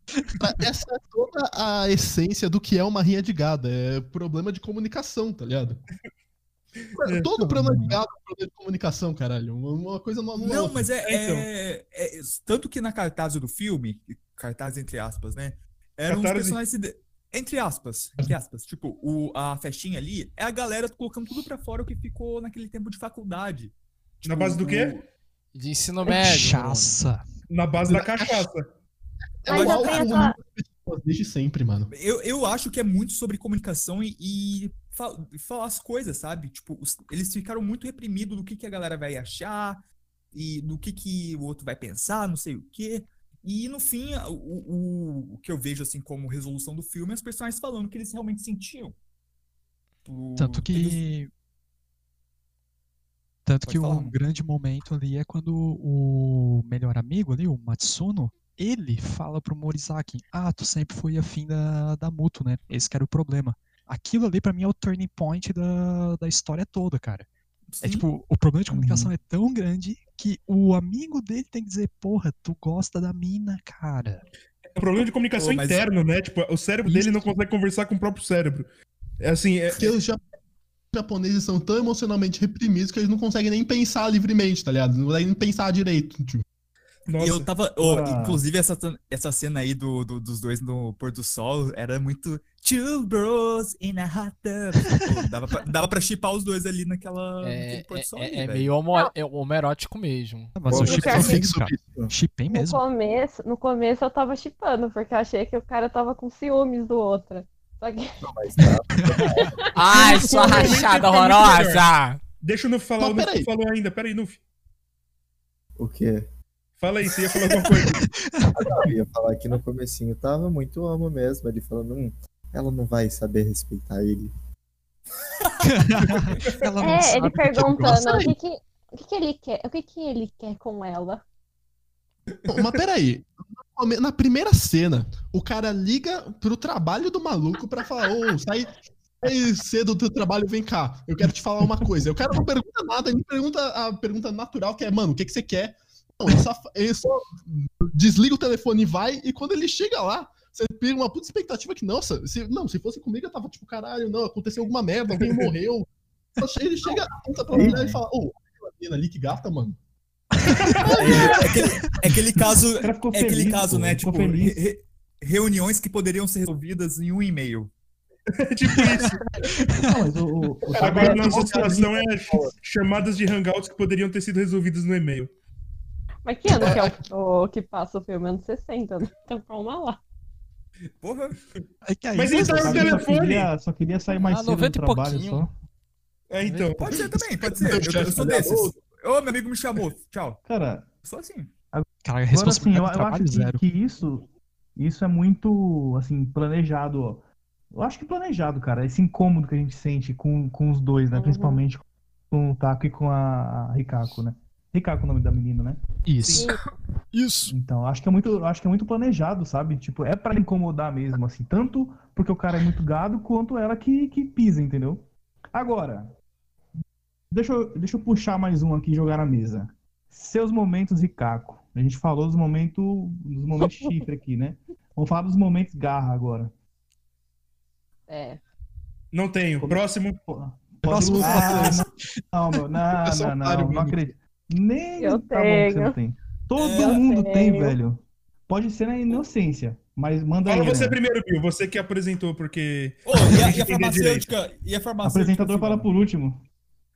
Essa é toda a essência do que é uma rinha de gado. É problema de comunicação, tá ligado? É. Todo problema de gado é um problema de comunicação, caralho. Uma, uma coisa não Não, outra. mas é, Então. é- é- Tanto que na cartaz do filme, cartaz entre aspas, né? Eram os personagens. ide- Entre aspas, entre aspas. Tipo, o, a festinha ali é a galera colocando tudo pra fora o que ficou naquele tempo de faculdade. Na Tipo, base do quê? De ensino médio. Bruno. Na base da cachaça. É Mas o eu pessoas, desde sempre, mano. Eu, eu acho que é muito sobre comunicação e, e fa- falar as coisas, sabe? Tipo, os- eles ficaram muito reprimidos do que, que a galera vai achar e do que, que o outro vai pensar, não sei o quê. E no fim, o, o, o que eu vejo assim como resolução do filme é os personagens falando o que eles realmente sentiam. O- Tanto que. Tanto Pode que falar, um grande momento ali é quando o melhor amigo ali, o Matsuno, ele fala pro Morizaki: Ah, tu sempre foi afim da, da Muto, né? Esse que era o problema. Aquilo ali pra mim é o turning point da, da história toda, cara. É Sim. tipo, o problema de comunicação é tão grande que o amigo dele tem que dizer, porra, tu gosta da mina, cara. É um problema de comunicação Pô, mas- interno, né? Tipo, o cérebro dele não consegue conversar com o próprio cérebro. É assim, é, japoneses são tão emocionalmente reprimidos que eles não conseguem nem pensar livremente, tá ligado? Não conseguem nem pensar direito. Tipo. nossa. Eu tava. oh, Ah. Inclusive, essa, essa cena aí do, do- dos dois no pôr do sol era muito. Two bros in a hot tub. Pô, dava, pra, dava pra chipar os dois ali naquela, É, naquele pôr do sol. é- ali, é meio homo, é homoerótico mesmo. Ah, Mas Pô, eu chipei mesmo, fixo cara. Chipei No mesmo. começo, no começo eu tava chipando, porque eu achei que o cara tava com ciúmes do outro. Que Mas tá. Ai, sua rachada horrorosa! Deixa o Nuf falar, Mas o Nuf não falou ainda. Pera aí, Nuf. O quê? Fala aí, você ia falar alguma coisa. Eu ia falar que no comecinho tava muito amo mesmo. Ele falando, hum, ela não vai saber respeitar ele. Ela não é, sabe ele que é perguntando o que que, o que que ele quer, o que que ele quer com ela. Mas peraí. Na primeira cena, o cara liga pro trabalho do maluco pra falar: Ô, sai, sai cedo do teu trabalho, vem cá. Eu quero te falar uma coisa. O cara não pergunta nada, ele pergunta a pergunta natural, que é, mano, o que, que você quer? Não, ele só, ele só desliga o telefone e vai, e quando ele chega lá, você pega uma puta expectativa que, nossa, se, não, se fosse comigo, eu tava tipo, caralho, não, aconteceu alguma merda, alguém morreu. Ele chega, aponta pra mulher e fala, ô, aquela menina ali que gata, mano. É aquele, é aquele caso. É aquele feliz, caso, pô, né? Tipo, re- re- reuniões que poderiam ser resolvidas em um e-mail. tipo isso. Não, mas o, o, o agora nossa situação é chamadas de hangouts que poderiam ter sido resolvidas no e-mail. Mas que ano que é o, o que passa o filme? Anos 60, né? Então calma lá. Porra. É que aí, Mas ele tá no feliz, só telefone. queria, só queria sair mais Ah, cedo do 90 trabalho pouquinho. só. É, então. Pode ser também, pode ser. Eu, eu sou desses. "Ô, meu amigo me chamou. Tchau. Cara, Sou assim. Cara, a agora assim, eu, eu acho zero. que, que isso, isso é muito, assim, planejado, ó. Eu acho que planejado, cara. Esse incômodo que a gente sente com, com os dois, né? Uhum. Principalmente com o Taco e com a, a Rikako, né? Ricaco é o nome da menina, né? Isso. Isso. Então, acho que é muito, acho que é muito planejado, sabe? Tipo, é pra incomodar mesmo, assim, tanto porque o cara é muito gado, quanto ela que, que pisa, entendeu? Agora, deixa eu, deixa eu puxar mais um aqui e jogar na mesa. Seus momentos Ricaco. A gente falou dos momentos, dos momentos chifre aqui, né? Vamos falar dos momentos garra agora. É. Não tenho. Próximo. Próximo Ah, não, meu, não, não, não, não, acredito. Nem Eu tá bom que você tenho. não tem. Todo Eu mundo tem, tenho. velho. Pode ser na inocência, mas manda aí. Fala você né? primeiro, Bill. Você que apresentou, porque. Ô, e a, e a farmacêutica? E a O farmacêutica? apresentador fala por último.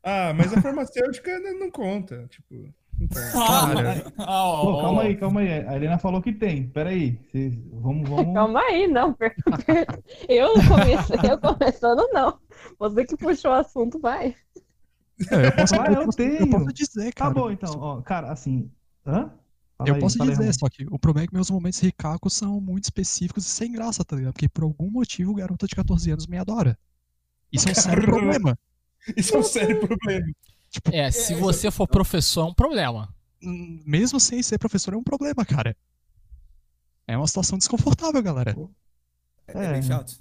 Ah, mas a farmacêutica não conta. Tipo. Ah, ah, Pô, ó, calma aí, calma aí. A Helena falou que tem. Pera aí. Vocês- Vamos, vamos. Calma aí, não. per- Eu comecei, eu começando, não. Você que puxou o assunto, vai. É, eu posso, Ah, eu eu posso- tenho. eu posso dizer, Tá cara. bom, então. Ó, cara, assim. Hã? Fala Eu aí, posso aí, dizer, só que o problema é que meus momentos ricacos são muito específicos e sem graça, tá ligado? Porque por algum motivo garota de 14 anos me adora. Isso é um sério problema. Isso é um sério problema. É, se você for professor, é um problema. Hum, Mesmo sem ser professor, é um problema, cara. É uma situação desconfortável, galera. É bem chato.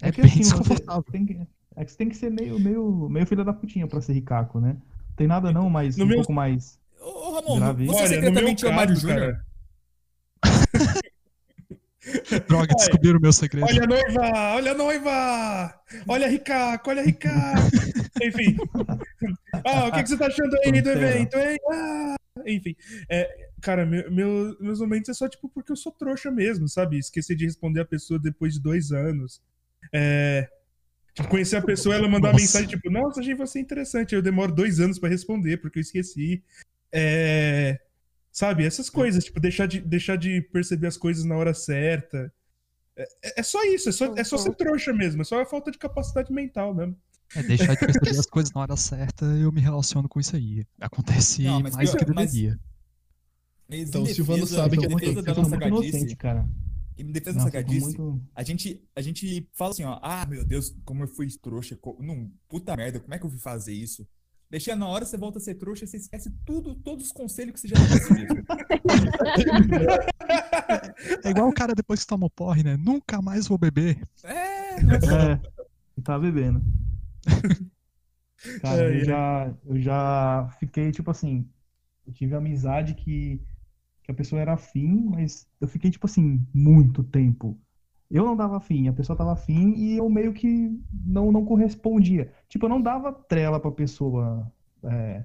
É, É que bem assim, você desconfortável. tem que, é que você tem que ser meio, meio, meio filha da putinha pra ser ricaco, né? Não tem nada não, mas No um meu- pouco mais. Ô, Ramon, Grave. você Olha, meu secretamente é o Mário Júnior? Droga, descobriram o meu segredo. Olha a noiva! Olha a noiva! Olha a Ricaco, olha a Ricaco! Enfim. Ah, o que, que você tá achando aí do evento, hein? Ah! Enfim. É, cara, meu- meu- meus momentos é só tipo porque eu sou trouxa mesmo, sabe? Esqueci de responder a pessoa depois de dois anos. É. Tipo, conhecer a pessoa, ela mandar mensagem tipo, nossa, achei você interessante. Eu demoro dois anos pra responder porque eu esqueci. É. Sabe, essas coisas, tipo, deixar de, deixar de perceber as coisas na hora certa. É, é só isso, é só, é só ser trouxa mesmo, é só a falta de capacidade mental mesmo. É deixar de perceber as coisas na hora certa, eu me relaciono com isso aí. Acontece Não, mas mais do pior- que deveria. Mas Então, o Silvano sabe que é defesa muito- da nossa inocente, cara. em defesa da Nossa, gadice, muito... a gente, a gente fala assim, ó, ah, meu Deus, como eu fui trouxa, co- não, puta merda, como é que eu fui fazer isso? Deixa na hora, você volta a ser trouxa, você esquece tudo, todos os conselhos que você já mesmo. É igual o cara depois que toma o porre, né? Nunca mais vou beber. É, É, e tá bebendo. Cara, É, eu já, eu já fiquei, tipo assim, eu tive amizade que, que a pessoa era afim, mas eu fiquei, tipo assim, muito tempo. Eu não dava afim, a pessoa tava afim e eu meio que não, não correspondia. Tipo, eu não dava trela pra pessoa, é,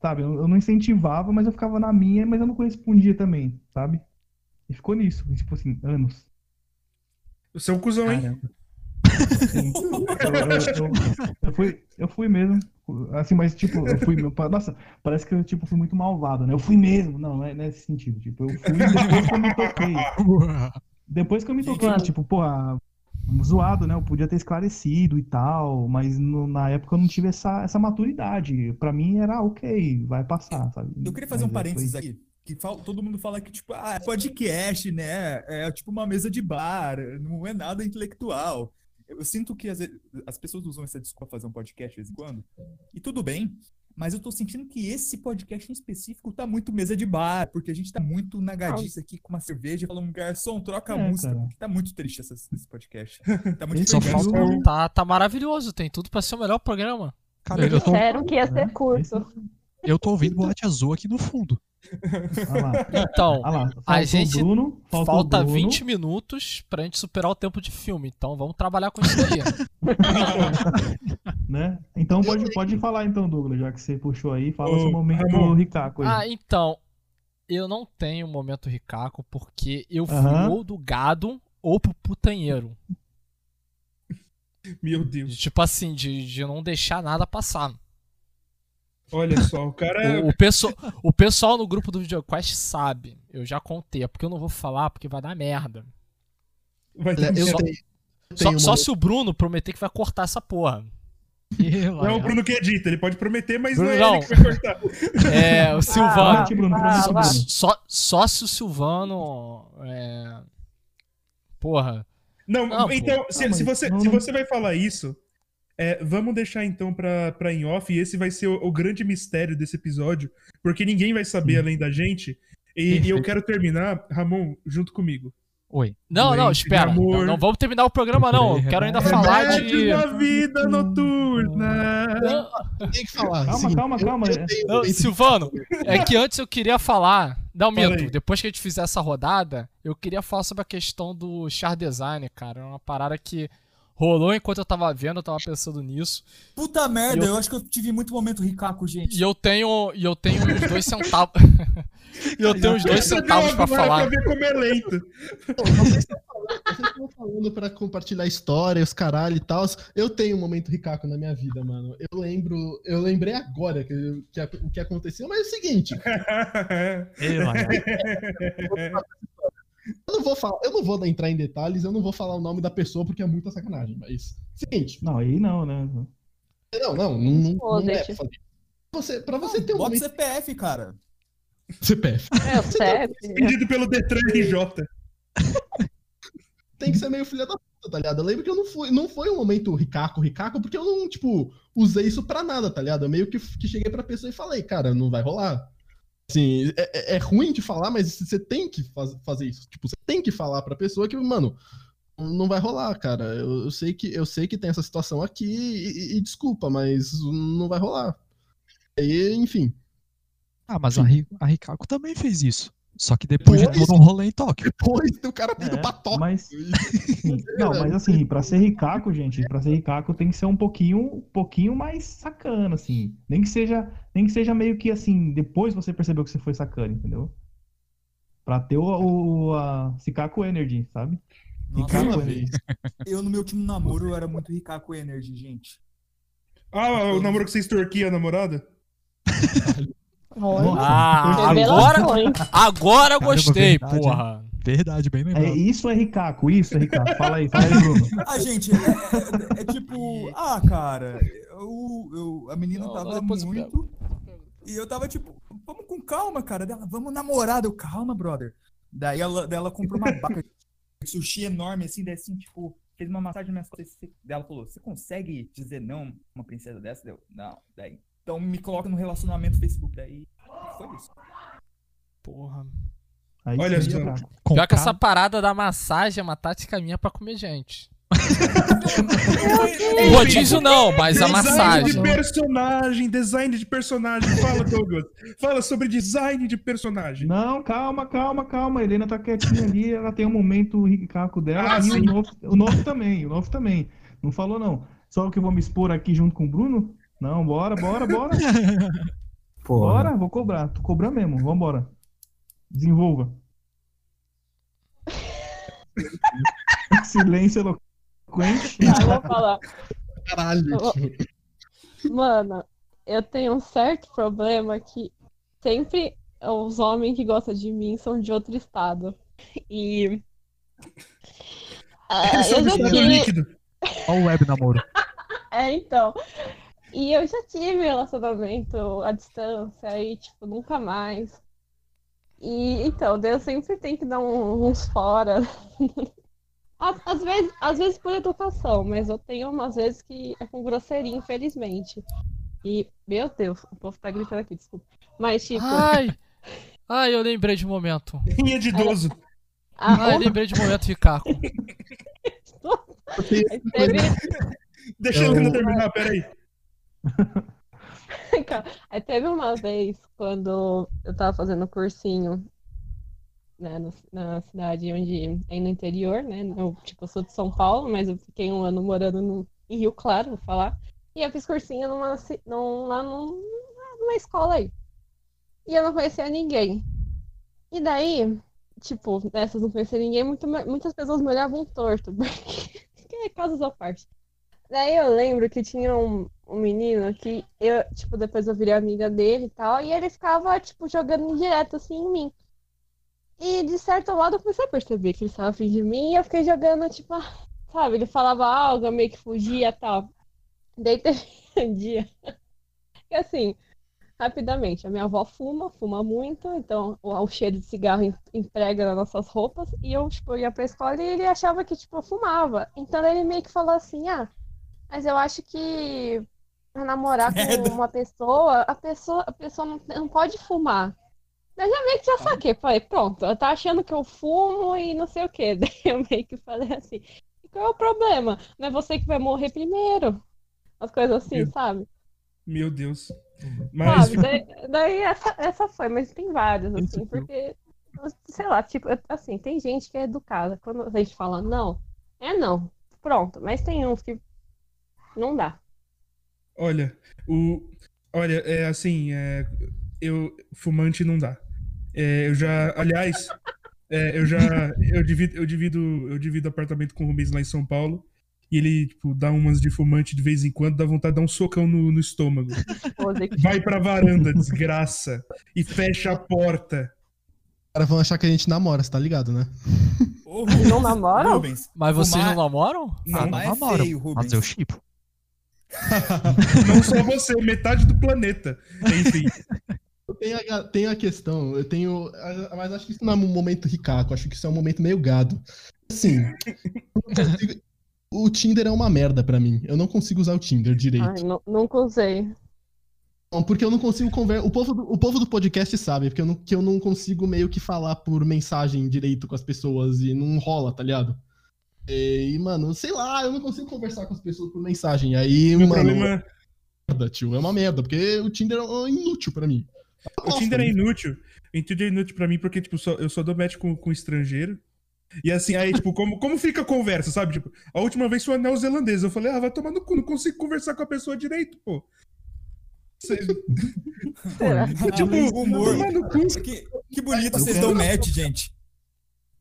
sabe? Eu, eu não incentivava, mas eu ficava na minha, mas eu não correspondia também, sabe? E ficou nisso, tipo assim, anos. Você é um cuzão, hein? Caramba. Sim. Eu, eu- eu- eu fui, eu fui mesmo. Assim, mas tipo, eu fui. meu- Nossa, parece que eu tipo, fui muito malvado, né? Eu fui mesmo. Não, não é nesse sentido. Tipo, eu fui depois que eu me toquei. Depois que eu me toquei, Mano. tipo, porra, zoado, né? Eu podia ter esclarecido e tal, mas no- na época eu não tive essa, essa maturidade. Pra mim era ok, vai passar, sabe? Eu queria fazer um Mas, é, parênteses foi- aqui. Que fal- todo mundo fala que, tipo, ah, é podcast, né? É tipo uma mesa de bar, não é nada intelectual. Eu sinto que às vezes, as pessoas usam essa desculpa pra fazer um podcast de vez em quando. E tudo bem, mas eu tô sentindo que esse podcast em específico tá muito mesa de bar, porque a gente tá muito na gadice aqui com uma cerveja, falando, garçom, troca a É, música, cara. porque tá muito triste essa- esse podcast. Tá muito Esse Só falta. Tá, tá maravilhoso, tem tudo pra ser o melhor programa. Cara, eu tô, Disseram que ia ser né? curto. eu tô ouvindo boate azul aqui no fundo. Lá, Então, lá. a gente Bruno, falta falta Bruno. 20 minutos pra gente superar o tempo de filme. Então vamos trabalhar com isso aí. né? Então pode, pode falar então, Douglas, já que você puxou aí, fala Ô, seu momento Ramon. Ricaco aí. ah, então. Eu não tenho momento ricaco porque eu fui Aham. ou do gado ou pro putanheiro. Meu Deus. Tipo assim, de, de não deixar nada passar. Olha só, o cara. O, o, pesso- o pessoal no grupo do VideoQuest sabe. Eu já contei. É porque eu não vou falar, porque vai dar merda. Vai ter eu Só- tenho, eu Só, tenho só se o Bruno prometer que vai cortar essa porra. Não é o Bruno que edita, ele pode prometer, mas Bruno, não é não. ele que vai cortar. É, o Silvano. Promete, Bruno, Ah, vai. Bruno. Só, só se o Silvano. É... Porra. Não, Não, então, se, Ah, se você, não- se você vai falar isso, É, vamos deixar então pra, pra em off, e esse vai ser o, o grande mistério desse episódio, porque ninguém vai saber Sim. além da gente. E, e eu quero terminar, Ramon, junto comigo. Oi. Não, não, Doente espera. Não, não vamos terminar o programa, não. Eu quero ainda falar de. da vida noturna. Não, Tem que falar. Calma, seguinte, calma, eu- calma. eu tenho um não, momento- Silvano, é que antes eu queria falar. Não, aí. Depois que a gente fizer essa rodada, eu queria falar sobre a questão do char design, cara. É uma parada que rolou enquanto eu tava vendo, eu tava pensando nisso. Puta merda, Eu- eu... acho que eu tive muito momento ricaco, gente. E eu tenho. E eu tenho uns dois centavos. e eu tenho uns dois centavos pra agora falar. Pra ver como é lento. Pô, Vocês estão falando, vocês estão falando pra compartilhar história, os caralho e tal. Eu tenho um momento ricaco na minha vida, mano. Eu lembro, eu lembrei agora que, que o que aconteceu, mas é o seguinte, Ei, Maia. Eu não vou falar, eu não vou entrar em detalhes, eu não vou falar o nome da pessoa porque é muita sacanagem, mas seguinte, Não, aí não, né? não, não, não, não, Pô, não é pra fazer. Você, pra você ter um Bota momento CPF, cara. CPF, É, o CEP. Pedido pelo Detran RJ. tem que ser meio filha da puta, tá ligado? Eu lembro que eu não fui, não foi um momento ricaco, ricaco, porque eu não, tipo, usei isso pra nada, tá ligado? Eu meio que, que cheguei pra pessoa e falei, cara, não vai rolar. Assim, é, é- é ruim de falar, mas você tem que faz- fazer isso. Tipo, você tem que falar pra pessoa que, mano, não vai rolar, cara. Eu, eu sei, que, eu sei que tem essa situação aqui e, e- e desculpa, mas não vai rolar. Aí, enfim. Ah, mas a, Ri- a Ricaco também fez isso. Só que depois de Pois. todo um rolê em Tóquio. Depois o cara tendo É, pra toque. mas sim. não, mas assim, pra ser ricaco, gente, pra ser ricaco tem que ser um pouquinho, um pouquinho mais sacana, assim. Nem que seja, nem que seja meio que assim, depois você percebeu que você foi sacana, entendeu? Pra ter o, o a Ricaco Energy, sabe? Nossa, Ricaco Energy. eu no meu último namoro eu era muito ricaco energy, gente. Ah, o namoro que você extorquia a namorada? Olha, Ah, agora, agora eu Caramba, gostei, verdade, porra. Verdade, bem É, lembrado. isso é ricaco, isso é ricaco. Fala aí, fala aí, Bruno. Ah, gente, é, é- é tipo, ah, cara, eu, eu- a menina Não, tava eu muito. E eu tava tipo, vamos com calma, cara. Dela, vamos namorar. Eu, calma, brother. Daí ela, daí ela comprou uma barra de sushi enorme, assim, daí assim, tipo, fez uma massagem nas minhas costas. e Daí ela falou: Você consegue dizer não uma princesa dessa? Deu, não. Daí, então me coloca no relacionamento do Facebook. Daí foi isso. Porra. Aí Olha só. Pior que essa parada da massagem é uma tática minha pra comer gente. O rodízio não, mas a design massagem. de personagem, design de personagem. Fala, Douglas. Fala sobre design de personagem. Não, calma, calma, calma. A Helena tá quietinha ali, ela tem um momento ricaco dela. Ah, e o novo, o novo também, o novo também. Não falou, não. Só que eu vou me expor aqui junto com o Bruno? Não, bora, bora, bora. Porra. Bora, vou cobrar. Tô cobrando mesmo, vambora. Desenvolva. Silêncio eloquente. Ah, eu vou falar. Caralho. Mano, eu tenho um certo problema que sempre os homens que gostam de mim são de outro estado. E. Ah, Eles são eu do já estado tive. líquido. Olha o web namoro. É, então. E eu já tive relacionamento à distância, aí, tipo, nunca mais. E então, eu sempre tenho que dar um- uns fora. Às, às vezes, às vezes por educação, mas eu tenho umas vezes que é com grosseria, infelizmente. E, meu Deus, o povo tá gritando aqui, desculpa. Mas, tipo, Ai! Ai, eu lembrei de um momento. Rinha de idoso. a, Ai, lembrei de um momento, Ricaco. teve, Deixa Helena terminar, peraí. Aí teve uma vez quando eu tava fazendo cursinho né, na cidade onde é no interior, né? Eu, tipo, eu sou de São Paulo, mas eu fiquei um ano morando no, em Rio Claro, vou falar. E eu fiz cursinho numa, num, lá num- numa escola aí. E eu não conhecia ninguém. E daí, tipo, nessas não conhecia ninguém, muito, muitas pessoas me olhavam torto, porque que é casos à parte. Daí eu lembro que tinha um, um menino que eu, tipo, depois eu virei amiga dele e tal, e ele ficava, tipo, jogando direto assim em mim. E de certo modo eu comecei a perceber que ele estava afim de mim e eu fiquei jogando, tipo, ah, sabe, ele falava algo, eu meio que fugia e tal. Daí teve um dia. E assim, rapidamente, a minha avó fuma, fuma muito, então o, o cheiro de cigarro em- emprega nas nossas roupas, e eu, tipo, ia pra escola e ele achava que, tipo, eu fumava. Então ele meio que falou assim, ah. Mas eu acho que namorar com uma pessoa, a pessoa, a pessoa não, não pode fumar. Eu já meio que já saquei, falei, pronto, ela tá achando que eu fumo e não sei o quê. Daí eu meio que falei assim, qual é o problema? Não é você que vai morrer primeiro? As coisas assim, Meu- sabe? Meu Deus. Mas, Sabe? Daí, daí essa, essa foi, mas tem vários, Esse assim, porque, sei lá, tipo, assim, tem gente que é educada. Quando a gente fala não, é não. Pronto, mas tem uns que não dá. Olha, o. Olha, é assim, é, eu. Fumante não dá. É, eu já. Aliás, é, eu já. Eu divido, eu divido, eu divido apartamento com o Rubens lá em São Paulo. E ele, tipo, dá umas de fumante de vez em quando, dá vontade de dar um socão no, no estômago. Vai pra varanda, desgraça. E fecha a porta. Os caras vão achar que a gente namora, você tá ligado, né? Ô, Não namoram? Rubens. Mas vocês Fumar- não namoram? Não, Ah, não mas é namoram, feio, Rubens. Mas eu chipo. Não só você, metade do planeta. Enfim. Eu tenho a, tenho a questão, eu tenho. Mas acho que isso não é um momento ricaco, acho que isso é um momento meio gado. Assim, não consigo- o Tinder é uma merda pra mim. Eu não consigo usar o Tinder direito. Ai, nu- nunca usei. Não, porque eu não consigo conversar. O povo, do, o povo do podcast sabe, porque eu não, que eu não consigo meio que falar por mensagem direito com as pessoas e não rola, tá ligado? E, mano, sei lá, eu não consigo conversar com as pessoas por mensagem. Aí, Meu mano, problema. merda, tio, é uma merda, porque o Tinder é inútil pra mim. O Tinder é inútil. O Tinder é inútil pra mim porque, tipo, só- eu só dou match com, com estrangeiro. E assim, aí, tipo, como, como fica a conversa, sabe? Tipo, a última vez foi neozelandesa. Eu falei, ah, vai tomar no cu, não consigo conversar com a pessoa direito, pô. Vocês- Será? tipo, humor. Que, que bonito vocês dão match, gente.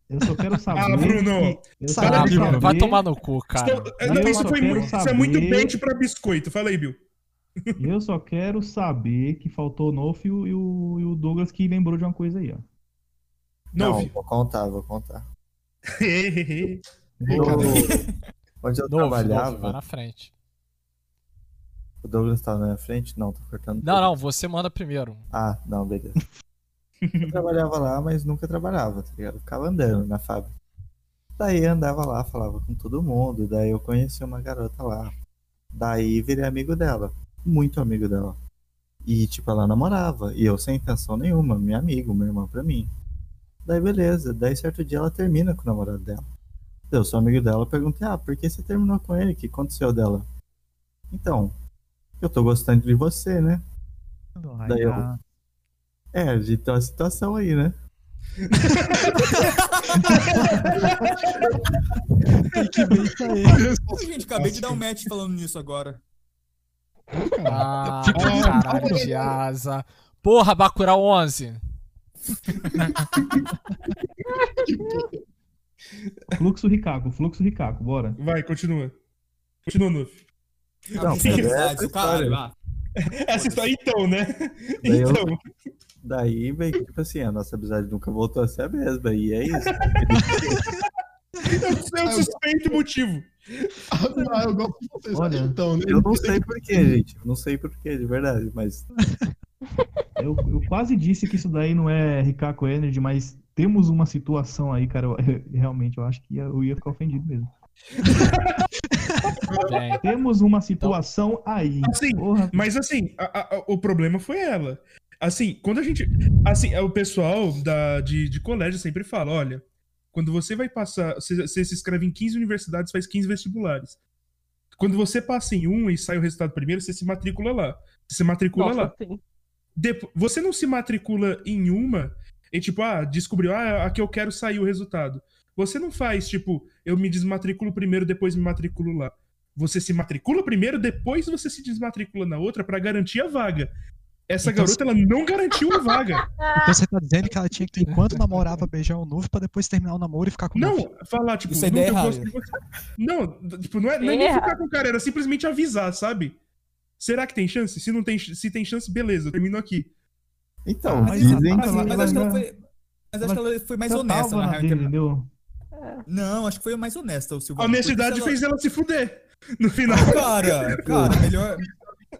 Eu só quero saber. Ah, Bruno. que- Ah, Bruno, vai saber- tomar no cu, cara. Eu não, isso, foi quero muito, isso é saber- muito bait pra biscoito. Fala aí, Bill. Eu só quero saber que faltou o Nof e o, e o- e o Douglas que lembrou de uma coisa aí, ó. Não, Novi. vou contar, vou contar. Onde eu Novo, novo, vai trabalhava, na frente. o Douglas tava na minha frente? Não, tô cortando. Não, não, você manda primeiro. Ah, não, beleza. Eu trabalhava lá, mas nunca trabalhava, tá ligado? Eu ficava andando na fábrica. Daí andava lá, falava com todo mundo. Daí eu conheci uma garota lá. Daí virei amigo dela. Muito amigo dela. E, tipo, ela namorava. E eu sem intenção nenhuma, minha amiga, minha irmã pra mim. Daí beleza. Daí certo dia ela termina com o namorado dela. Eu sou amigo dela, perguntei, ah, por que você terminou com ele? O que aconteceu dela? Então, eu tô gostando de você, né? Ai, Daí eu- ah, É, a gente tem uma situação aí, né? É? Gente, acabei de dar um match falando nisso agora. Ah, caralho de asa. Porra, Bacurau 11. Fluxo Ricaco, fluxo Ricaco, bora. Vai, continua. Continua, Nuff. Não, mas é essa caralho, história. ah. Essa história, então, né? Daí eu- Então. Daí, que, tipo assim, a nossa amizade nunca voltou a ser a mesma. E é isso. Eu, eu suspeito o motivo. Ah, eu gosto de vocês. Olha, então, né? Eu não sei porquê, gente. Não sei porquê, de verdade. Mas Eu, eu quase disse que isso daí não é Ricaco Energy, mas temos uma situação aí, cara. eu- realmente, eu acho que ia- eu ia ficar ofendido mesmo. Bem, Temos uma situação aí. Assim, Porra, Mas assim, a- a- o problema foi ela. Assim, quando a gente. Assim, é, o pessoal da, de, de colégio sempre fala: olha, quando você vai passar. Você, você se inscreve em 15 universidades, faz 15 vestibulares. Quando você passa em um e sai o resultado primeiro, você se matricula lá. Você se matricula lá. Nossa, sim. Depo- você não se matricula em uma e tipo, ah, descobriu, ah, a que eu quero sair o resultado. Você não faz, tipo, eu me desmatriculo primeiro, depois me matriculo lá. Você se matricula primeiro, depois você se desmatricula na outra pra garantir a vaga. Essa Então, garota, ela não garantiu a vaga. Então você tá dizendo que ela tinha que, enquanto namorava, beijar o novo pra depois terminar o namoro e ficar com o novo. Não, falar, tipo, Isso é não, ideia eu errada. gosto de você. Não, tipo, não é, não é nem Errado. ficar com o cara, era simplesmente avisar, sabe? Será que tem chance? Se não tem, se tem chance, beleza, eu termino aqui. Então, Mas dizem Mas, ela- mas ela acho que ela foi. Mas acho que ela foi mais eu honesta na real. entendeu? Não, acho que foi mais honesta o A Silvio. honestidade fez ela se fuder. No final. Cara, cara, melhor.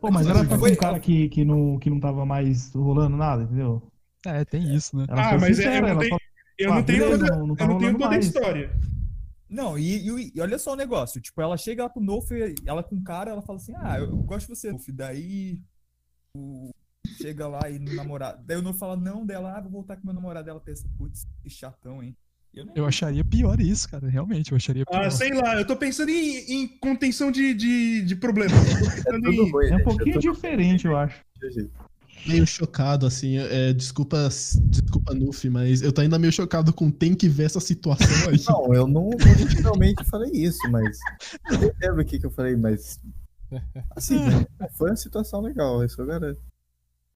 Pô, mas ela tá com Foi- um cara que, que, não, que não tava mais rolando nada, entendeu? É, tem isso, né? Ela Ah, mas sincera, eu não ela tenho, eu "Ah, não tenho beleza, toda, não- não tá eu não tenho toda a mais." história. Não, e, e- e olha só o negócio. Tipo, ela chega lá pro Nolf, ela com cara, ela fala assim: Ah, eu gosto de você, Nolf. Daí o- chega lá e no namorado. Daí o Nolf fala: Não, dela, ah, vou voltar com meu namorado. Ela pensa: Putz, que chatão, hein? Eu Eu acharia pior isso, cara. Realmente, eu acharia pior. Ah, sei lá, eu tô pensando em, em contenção de, de, de problemas. Eu tô Tudo em- ruim, É um gente, pouquinho tudo diferente, eu acho. Meio chocado, assim. é, desculpa, desculpa, Nuff, mas eu tô ainda meio chocado com tem que ver essa situação aí. Não, eu não originalmente falei isso, mas. Eu nem lembro o que, que eu falei, mas. Assim, né, foi uma situação legal, isso eu garanto.